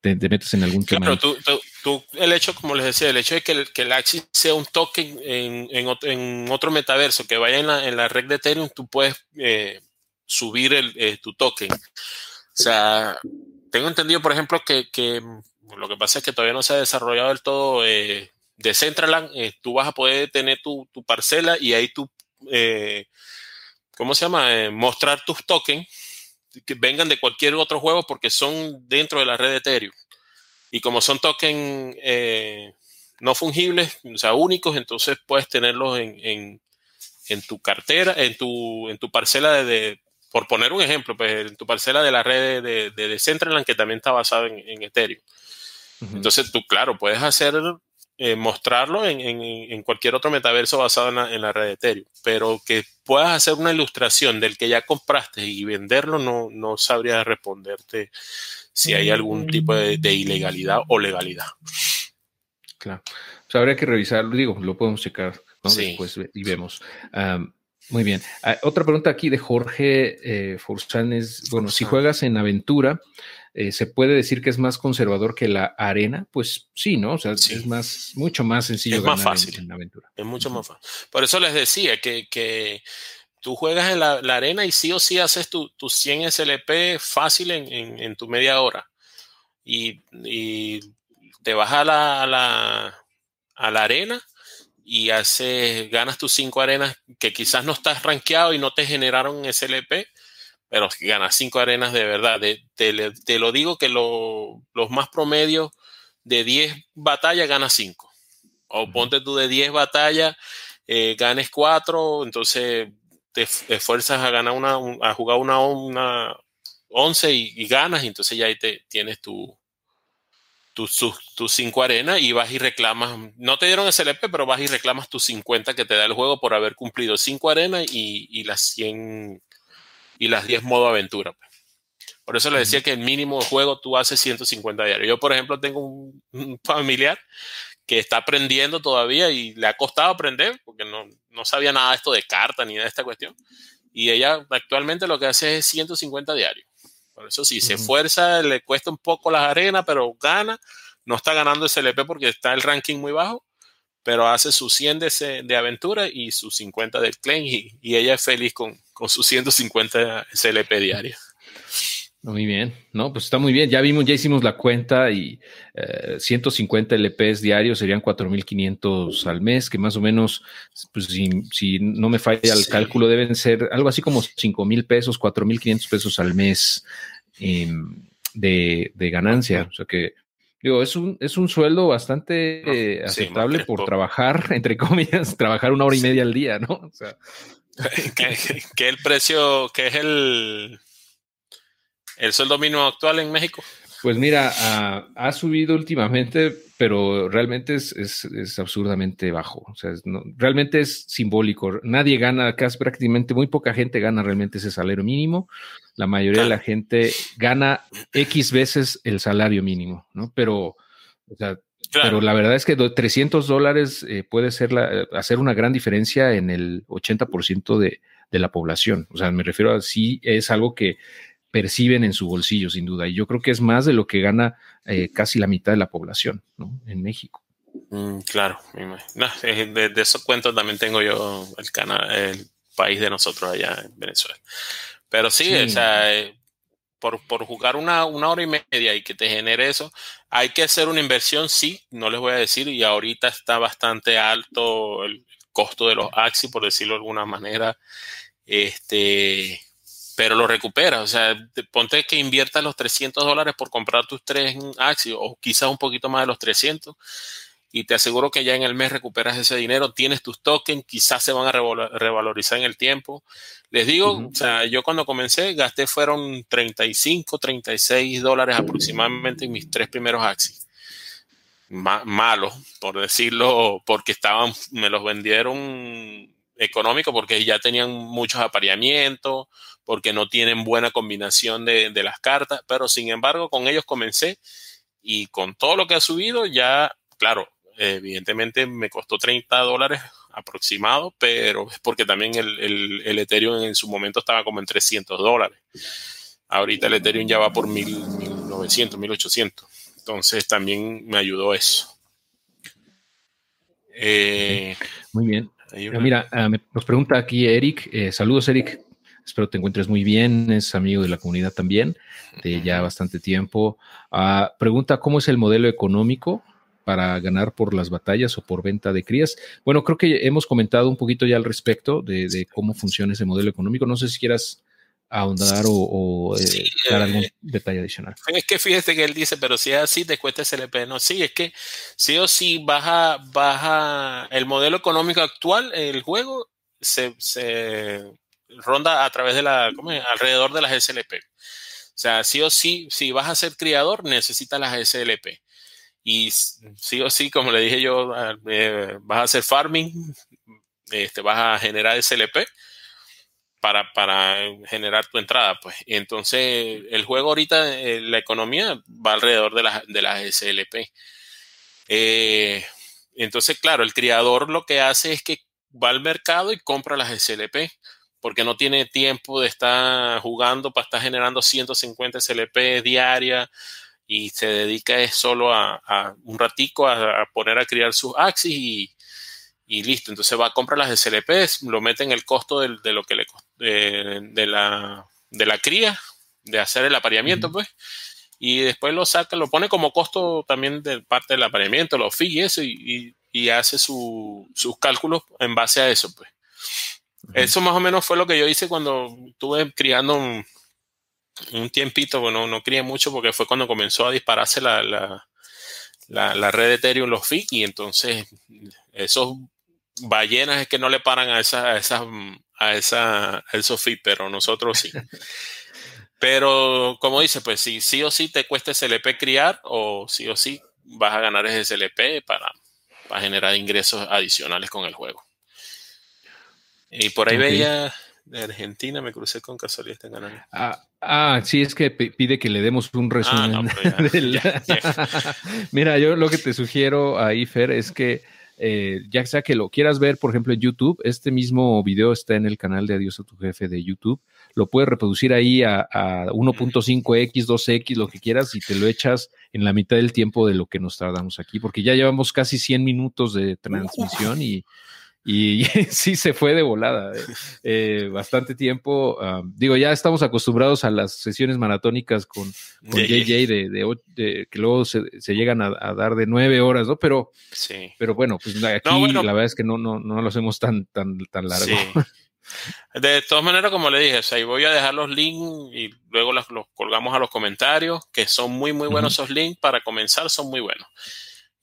te, metes en algún tema. Claro, tú, el hecho, como les decía, el hecho de que el, que el Axie sea un token en, en, otro, metaverso que vaya en la, en la, red de Ethereum, tú puedes eh, subir el, eh, tu token. O sea, tengo entendido, por ejemplo, que, que, lo que pasa es que todavía no se ha desarrollado del todo eh, Decentraland. Eh, tú vas a poder tener tu, tu parcela y ahí tú ¿cómo se llama? Mostrar tus tokens que vengan de cualquier otro juego porque son dentro de la red de Ethereum. Y como son tokens eh, no fungibles, o sea, únicos, entonces puedes tenerlos en, en, tu cartera, en tu, en tu parcela de, por poner un ejemplo, pues en tu parcela de la red de, de, Decentraland que también está basada en, Ethereum. Entonces tú, claro, puedes hacer eh, mostrarlo en, cualquier otro metaverso basado en la, red de Ethereum. Pero que puedas hacer una ilustración del que ya compraste y venderlo, no, no sabría responderte si hay algún tipo de, ilegalidad o legalidad. Claro. Pues habría que revisarlo, digo, lo podemos checar después y vemos. muy bien. Ah, otra pregunta aquí de Jorge eh, es, bueno, si juegas en aventura, eh, ¿se puede decir que es más conservador que la arena? Pues sí, ¿no? O sea, es más, mucho más sencillo. Es más fácil. En, la aventura. Es mucho más fácil. Por eso les decía que, tú juegas en la, arena y sí o sí haces tus tu 100 SLP fácil en, tu media hora. Y, te vas a la, a la, a la arena y haces, ganas tus 5 arenas que quizás no estás rankeado y no te generaron SLP pero ganas cinco arenas de verdad. te, lo digo que los más promedios de 10 batallas ganas 5. O ponte tú de 10 batallas, eh, ganes 4, entonces te esfuerzas a ganar una, a jugar una, una 11 y, ganas, y entonces ya ahí te, tienes tu, tus 5 arenas y vas y reclamas, no te dieron SLP, pero vas y reclamas tus 50 que te da el juego por haber cumplido 5 arenas y, y las 100 y las 10 modo aventura. Pues. Por eso le decía que el mínimo de juego tú haces 150 diarios. Yo, por ejemplo, tengo un, familiar que está aprendiendo todavía y le ha costado aprender porque no, no sabía nada de esto de carta ni de esta cuestión. Y ella actualmente lo que hace es 150 diarios. Por eso si se esfuerza, le cuesta un poco las arenas, pero gana. No está ganando SLP porque está el ranking muy bajo, pero hace sus 100 de, de aventura y sus 50 del claim y, y ella es feliz con, con sus 150 SLP diarios. Muy bien, no, pues está muy bien. Ya vimos, ya hicimos la cuenta y 150 eh, LPs diarios serían 4.500 al mes, que más o menos, pues si, no me falla el cálculo, deben ser algo así como 5.000 pesos, 4.500 pesos al mes em, de, ganancia. O sea que, digo, es un, es un sueldo bastante eh, aceptable por trabajar, entre comillas, trabajar una hora y media al día, ¿no? O sea. que el precio, que es el ¿El sueldo mínimo actual en México? Pues mira, ha subido últimamente, pero realmente es, es, absurdamente bajo. O sea, realmente es simbólico. Nadie gana, casi prácticamente muy poca gente gana realmente ese salario mínimo. La mayoría de la gente gana X veces el salario mínimo, ¿no? Pero, o sea, pero la verdad es que 300 dólares eh, puede ser la, hacer una gran diferencia en el 80% de, de la población. O sea, me refiero a sí es algo que perciben en su bolsillo, sin duda. Y yo creo que es más de lo que gana eh, casi la mitad de la población ¿no? en México. Mm, claro, de, de, esos cuentos también tengo yo el, canal, el país de nosotros allá en Venezuela. Pero sí, o sea, eh, por, por, jugar una, una, hora y media y que te genere eso, hay que hacer una inversión, sí, no les voy a decir, y ahorita está bastante alto el costo de los Axi, por decirlo de alguna manera. Este, pero lo recupera. O sea, ponte que inviertas los 300 dólares por comprar tus tres acciones o quizás un poquito más de los 300 y te aseguro que ya en el mes recuperas ese dinero, tienes tus tokens, quizás se van a revalorizar en el tiempo. Les digo, o sea, yo cuando comencé gasté fueron 35, 36 dólares aproximadamente en mis tres primeros Axis. malos, por decirlo, porque estaban, me los vendieron económico porque ya tenían muchos apareamientos, porque no tienen buena combinación de, las cartas, pero sin embargo con ellos comencé y con todo lo que ha subido ya, claro, evidentemente me costó 30 dólares aproximado, pero es porque también el, el, Ethereum en su momento estaba como en 300 dólares. Ahorita el Ethereum ya va por 1900, 1800. Entonces también me ayudó eso. Eh, Muy bien. Mira, ah, nos pregunta aquí Eric. Eh, saludos, Eric. Espero te encuentres muy bien, es amigo de la comunidad también, de ya bastante tiempo. Ah, pregunta, ¿cómo es el modelo económico para ganar por las batallas o por venta de crías? Bueno, creo que hemos comentado un poquito ya al respecto de, cómo funciona ese modelo económico. No sé si quieras ahondar o, eh, dar algún eh, detalle adicional. Es que fíjate que él dice, pero si es así, te cuesta SLP. No, sí, es que sí o sí baja, baja el modelo económico actual, el juego se, se ronda a través de la, ¿cómo es? alrededor de las SLP. O sea, sí o sí, si vas a ser criador, necesitas las SLP. Y sí o sí, como le dije yo, eh, vas a hacer farming, este, vas a generar SLP para, para generar tu entrada. Pues. entonces, el juego ahorita, eh, la economía va alrededor de las, de las SLP. Eh, entonces, claro, el criador lo que hace es que va al mercado y compra las SLP porque no tiene tiempo de estar jugando para estar generando 150 SLP diaria y se dedica solo a, un ratico a, poner a criar sus Axis y, y, listo. Entonces va a comprar las SLP, lo mete en el costo de, lo que le de, la, de la cría, de hacer el apareamiento, pues, y después lo saca, lo pone como costo también de parte del apareamiento, los fees y eso, y, y hace su, sus cálculos en base a eso, pues. Eso más o menos fue lo que yo hice cuando estuve criando un, tiempito, bueno, no crié mucho porque fue cuando comenzó a dispararse la, la, red de Ethereum, los FIC, y entonces esos ballenas es que no le paran a esa, a esa, a esa, esos FIC, pero nosotros sí. pero como dice, pues si sí o sí te cuesta SLP criar o sí o sí vas a ganar ese SLP para, para generar ingresos adicionales con el juego. Y por ahí veía de Argentina, me crucé con casualidad este canal. Ah, ah, sí, es que pide que le demos un resumen. Mira, yo lo que te sugiero ahí, Fer, es que eh, ya sea que lo quieras ver, por ejemplo, en YouTube, este mismo video está en el canal de Adiós a tu jefe de YouTube, lo puedes reproducir ahí a, a 1.5x, 2x, lo que quieras, y te lo echas en la mitad del tiempo de lo que nos tardamos aquí, porque ya llevamos casi 100 minutos de transmisión y, y sí se fue de volada, ¿eh? Eh, bastante tiempo. Um, digo, ya estamos acostumbrados a las sesiones maratónicas con, con JJ de, que luego se, llegan a, dar de nueve horas, ¿no? Pero, sí. pero bueno, pues aquí la verdad es que no, no, no lo hacemos tan, tan, tan largo. De todas maneras, como le dije, ahí voy a dejar los links y luego los, colgamos a los comentarios, que son muy, muy buenos esos links. Para comenzar, son muy buenos.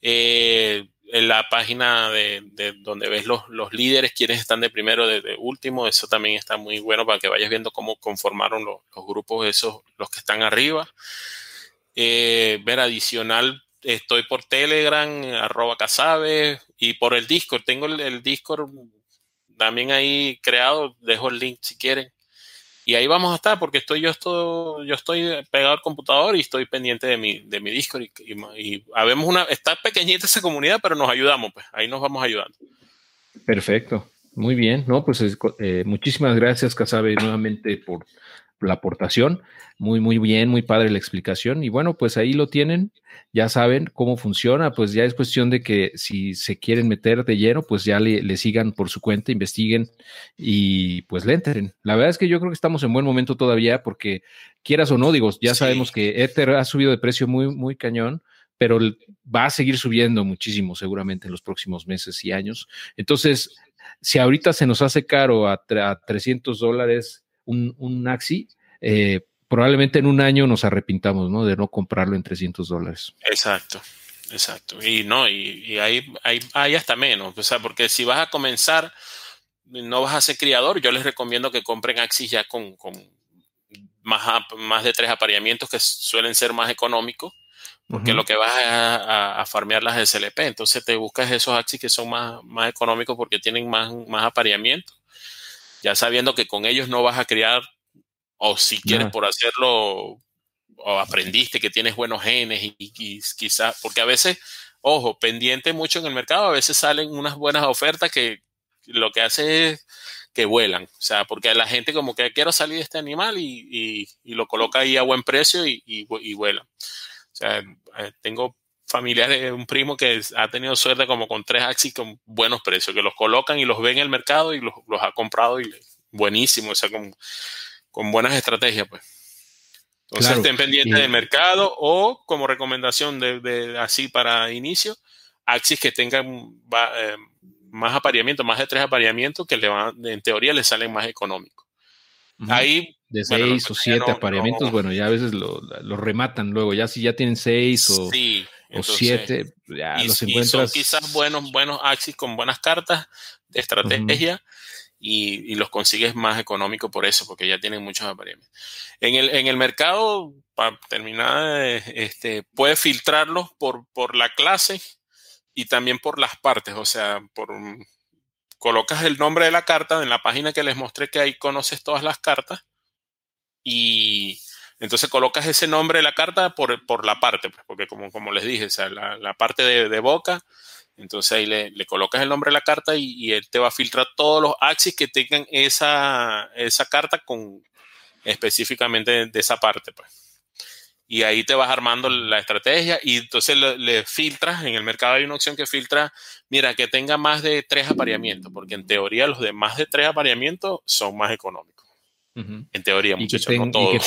Eh, en la página de, donde ves los, los, líderes, quienes están de primero, de, último, eso también está muy bueno para que vayas viendo cómo conformaron los, grupos esos, los que están arriba. Eh, ver adicional, estoy por Telegram, arroba Casabe, y por el Discord. Tengo el, el Discord también ahí creado, dejo el link si quieren. Y ahí vamos a estar porque estoy yo estoy, yo estoy pegado al computador y estoy pendiente de mi, de mi Discord y, y, habemos una, está pequeñita esa comunidad, pero nos ayudamos, pues ahí nos vamos ayudando. Perfecto, muy bien, no, pues eh, muchísimas gracias Casabe nuevamente por la aportación. Muy, muy bien, muy padre la explicación. Y bueno, pues ahí lo tienen, ya saben cómo funciona, pues ya es cuestión de que si se quieren meter de lleno, pues ya le, sigan por su cuenta, investiguen y pues le entren. La verdad es que yo creo que estamos en buen momento todavía porque quieras o no, digo, ya sabemos que Ether ha subido de precio muy, muy cañón pero va a seguir subiendo muchísimo seguramente en los próximos meses y años. Entonces, si ahorita se nos hace caro a, a 300 dólares un, un Axi, eh, probablemente en un año nos arrepintamos, ¿no? De no comprarlo en 300 dólares. Exacto, exacto. Y no, y, ahí, hay hasta menos, o sea, porque si vas a comenzar, no vas a ser criador, yo les recomiendo que compren Axis ya con, con más, más de tres apareamientos que suelen ser más económicos, porque lo que vas a, a, farmear las SLP, entonces te buscas esos Axis que son más, más económicos porque tienen más, más apareamientos, ya sabiendo que con ellos no vas a criar o si quieres por hacerlo, o aprendiste que tienes buenos genes y, quizás, porque a veces, ojo, pendiente mucho en el mercado, a veces salen unas buenas ofertas que lo que hace es que vuelan. O sea, porque la gente como que quiero salir de este animal y, lo coloca ahí a buen precio y, y, vuela. O sea, eh, tengo familiares, un primo que ha tenido suerte como con tres Axis con buenos precios, que los colocan y los ven en el mercado y los, ha comprado y buenísimo. O sea, como con buenas estrategias, pues. Entonces estén pendientes del mercado o como recomendación de, así para inicio, Axis que tengan eh, más apareamiento, más de tres apareamientos que le van, en teoría le salen más económicos. Ahí de seis o siete apareamientos, bueno, ya a veces lo, rematan luego, ya si ya tienen seis o, siete, ya los encuentras. quizás buenos, buenos Axis con buenas cartas de estrategia y, los consigues más económico por eso, porque ya tienen muchos aparielos. En el, en el mercado, para terminar, este, puedes filtrarlos por, por la clase y también por las partes, o sea, por colocas el nombre de la carta en la página que les mostré que ahí conoces todas las cartas y entonces colocas ese nombre de la carta por, por la parte, pues, porque como, como les dije, sea, la, la parte de, de, boca entonces ahí le, colocas el nombre de la carta y, él te va a filtrar todos los axis que tengan esa, esa carta con específicamente de, esa parte. Pues. Y ahí te vas armando la estrategia y entonces le, filtras, en el mercado hay una opción que filtra, mira, que tenga más de tres apareamientos, porque en teoría los de más de tres apareamientos son más económicos. En teoría, muchachos,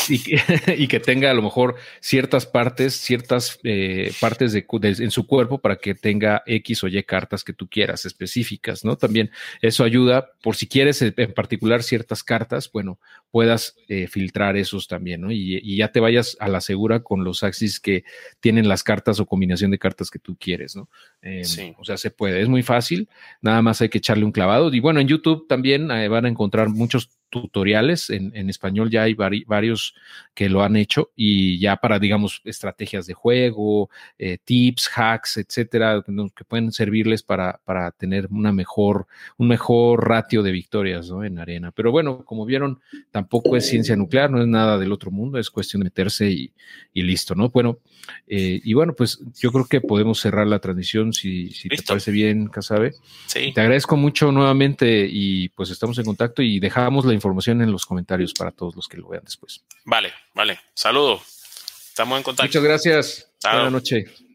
y que, y, que, tenga a lo mejor ciertas partes, ciertas eh, partes de, en su cuerpo para que tenga X o Y cartas que tú quieras específicas, ¿no? También eso ayuda, por si quieres en particular ciertas cartas, bueno, puedas eh, filtrar esos también, ¿no? Y, ya te vayas a la segura con los axis que tienen las cartas o combinación de cartas que tú quieres, ¿no? Em, sí. O sea, se puede, es muy fácil, nada más hay que echarle un clavado. Y bueno, en YouTube también eh, van a encontrar muchos tutoriales en, en español ya hay varios que lo han hecho y ya para digamos estrategias de juego eh, tips hacks etcétera que pueden servirles para, para tener una mejor un mejor ratio de victorias ¿no? en arena pero bueno como vieron tampoco es ciencia nuclear no es nada del otro mundo es cuestión de meterse y, y listo no bueno eh, y bueno pues yo creo que podemos cerrar la transmisión si, si te parece bien Casabe sí. te agradezco mucho nuevamente y pues estamos en contacto y dejamos la información en los comentarios para todos los que lo vean después. Vale, vale. Saludos. Estamos en contacto. Muchas gracias. Buenas noches.